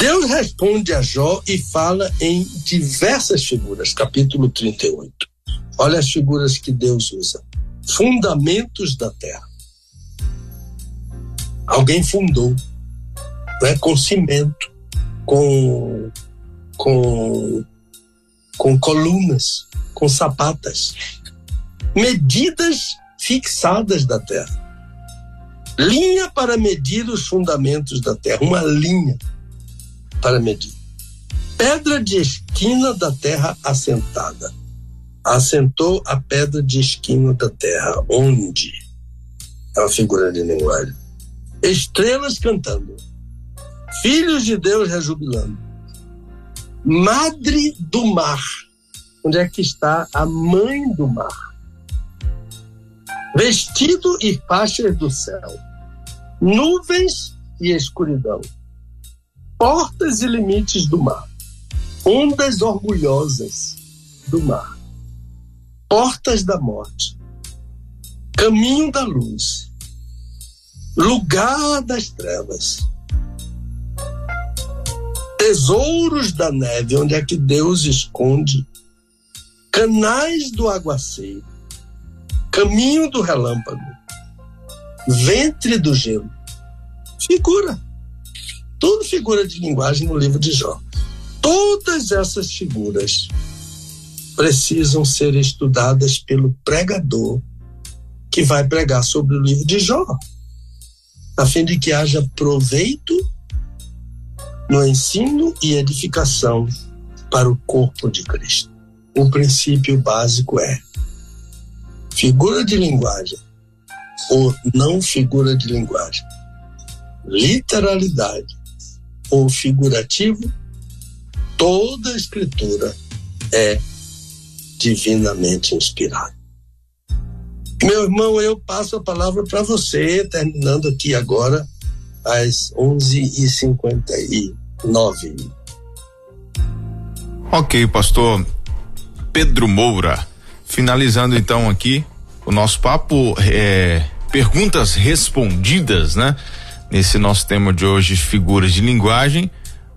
Deus responde a Jó e fala em diversas figuras, capítulo 38. Olha as figuras que Deus usa. Fundamentos da terra. Alguém fundou, né, com cimento, com, com, com colunas, com sapatas. Medidas fixadas da terra. Linha para medir os fundamentos da terra, uma linha para medir. Pedra de esquina da terra assentada. assentou a pedra de esquina da terra, onde? É uma figura de linguagem. Estrelas cantando, filhos de Deus rejubilando, madre do mar, onde é que está a mãe do mar, vestido e faixas do céu, nuvens e escuridão, portas e limites do mar, ondas orgulhosas do mar, portas da morte, caminho da luz, lugar das trevas, tesouros da neve, onde é que Deus esconde, canais do aguaceiro, caminho do relâmpago, ventre do gelo. Figura. Tudo figura de linguagem no livro de Jó. Todas essas figuras precisam ser estudadas pelo pregador que vai pregar sobre o livro de Jó, a fim de que haja proveito no ensino e edificação para o corpo de Cristo. O princípio básico é figura de linguagem ou não figura de linguagem, literalidade ou figurativo, toda a escritura é divinamente inspirado. Meu irmão, eu passo a palavra para você, terminando aqui agora às 11h59. Ok, pastor Pedro Moura. Finalizando então aqui o nosso papo, é, perguntas respondidas, né? Nesse nosso tema de hoje, figuras de linguagem.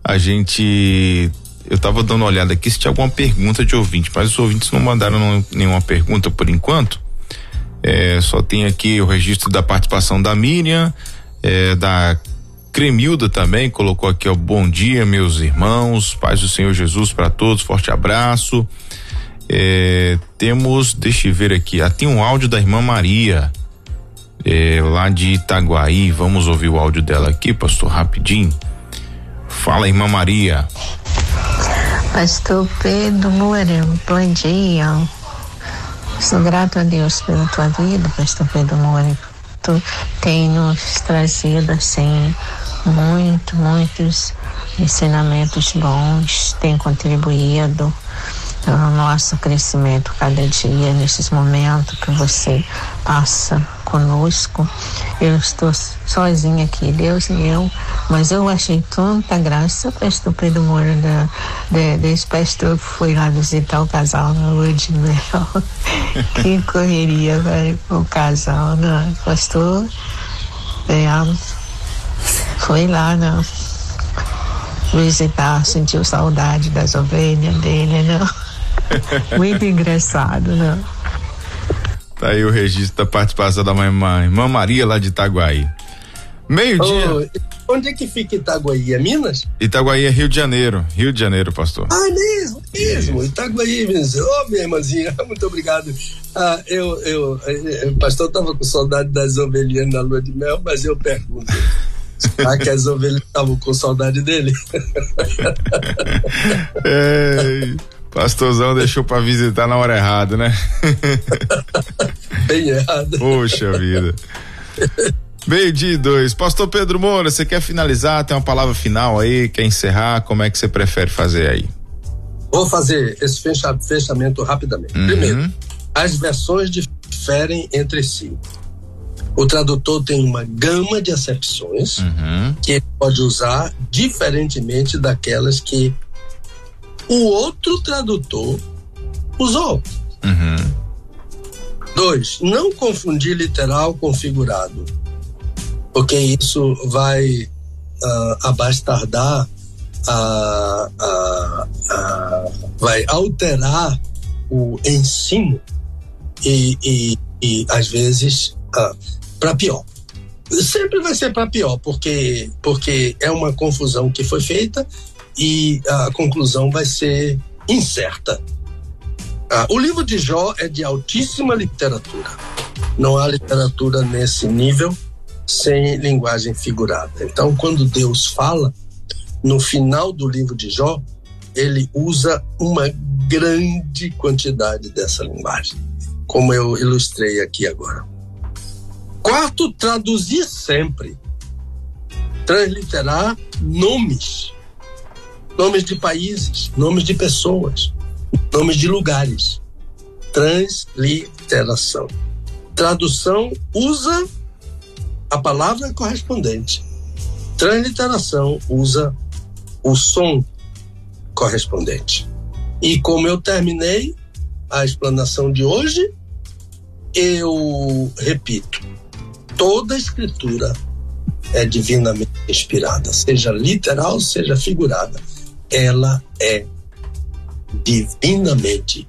A gente eu estava dando uma olhada aqui se tinha alguma pergunta de ouvinte, mas os ouvintes não mandaram nenhuma pergunta por enquanto. É, só tem aqui o registro da participação da Miriam, é, da Cremilda também, colocou aqui, ó, bom dia, meus irmãos, paz do Senhor Jesus para todos, forte abraço. É, temos, deixa eu ver aqui, ah, tem um áudio da irmã Maria, é, lá de Itaguaí, vamos ouvir o áudio dela aqui, pastor, rapidinho. Fala, irmã Maria. Pastor Pedro Moura, bom dia. Sou grato a Deus pela tua vida, Pastor Pedro Moura. Tu tem nos trazido, assim, muito, muitos ensinamentos bons, tem contribuído ao nosso crescimento cada dia, nesses momentos que você passa conosco. Eu estou sozinha aqui, Deus e eu, mas eu achei tanta graça, pastor Pedro Moura, da, de, desse pastor que foi lá visitar o casal na lua de mel. que correria, velho, o casal, né? Pastor, é, foi lá, né? Visitar, sentiu saudade das ovelhas dele, né? Muito engraçado, né? Tá aí o registro da participação da mãe, irmã Maria lá de Itaguaí. Meio-dia. Oh, onde é que fica Itaguaí? É Minas? Itaguaí é Rio de Janeiro. Rio de Janeiro, pastor. Ah, mesmo, mesmo. Itaguaí, Minas. Ô, oh, minha irmãzinha, muito obrigado. Ah, eu, eu, o pastor tava com saudade das ovelhinhas na lua de mel, mas eu pergunto. Será que as ovelhas estavam com saudade dele? é. Pastorzão deixou para visitar na hora errada, né? Bem errado. Poxa vida. Meio dia dois. Pastor Pedro Moura, você quer finalizar? Tem uma palavra final aí? Quer encerrar? Como é que você prefere fazer aí? Vou fazer esse fecha, fechamento rapidamente. Uhum. Primeiro, as versões diferem entre si. O tradutor tem uma gama de acepções uhum. que ele pode usar diferentemente daquelas que o outro tradutor usou. Uhum. Dois, não confundir literal com figurado, porque isso vai uh, abastardar, uh, uh, vai alterar o ensino e, e, e às vezes para pior. Sempre vai ser para pior, porque, porque é uma confusão que foi feita e a conclusão vai ser incerta. Ah, o livro de Jó é de altíssima literatura. Não há literatura nesse nível sem linguagem figurada. Então, quando Deus fala, no final do livro de Jó, ele usa uma grande quantidade dessa linguagem, como eu ilustrei aqui agora. Quarto, traduzir sempre. Transliterar nomes. Nomes de países, nomes de pessoas, nomes de lugares. Transliteração. Tradução usa a palavra correspondente. Transliteração usa o som correspondente. E como eu terminei a explanação de hoje, eu repito: toda escritura é divinamente inspirada, seja literal, seja figurada. Ela é divinamente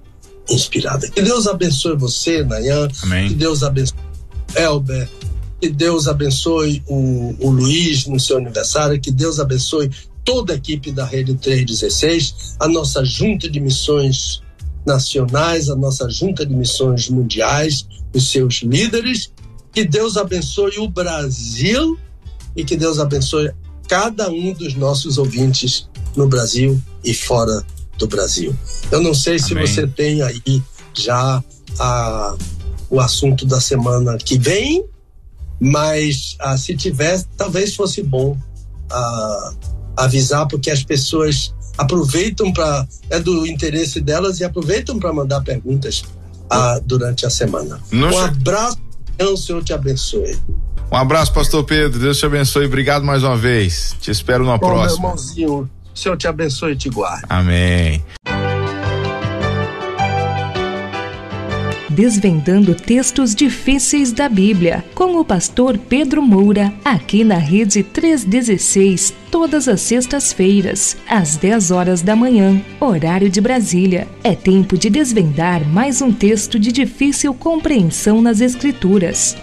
inspirada. Que Deus abençoe você, Nayan. Amém. Que Deus abençoe Elber. Que Deus abençoe o, o Luiz no seu aniversário. Que Deus abençoe toda a equipe da Rede 316, a nossa junta de missões nacionais, a nossa junta de missões mundiais, os seus líderes. Que Deus abençoe o Brasil e que Deus abençoe cada um dos nossos ouvintes no Brasil e fora do Brasil. Eu não sei se Amém. você tem aí já a, o assunto da semana que vem, mas ah, se tiver, talvez fosse bom ah, avisar, porque as pessoas aproveitam para. É do interesse delas e aproveitam para mandar perguntas ah, durante a semana. Não um che- abraço, o Senhor te abençoe. Um abraço, pastor Pedro. Deus te abençoe. Obrigado mais uma vez. Te espero na Bom, meu próxima. irmãozinho, o Senhor te abençoe e te guarde. Amém. Desvendando textos difíceis da Bíblia, com o pastor Pedro Moura, aqui na Rede 316, todas as sextas-feiras, às 10 horas da manhã, horário de Brasília. É tempo de desvendar mais um texto de difícil compreensão nas Escrituras.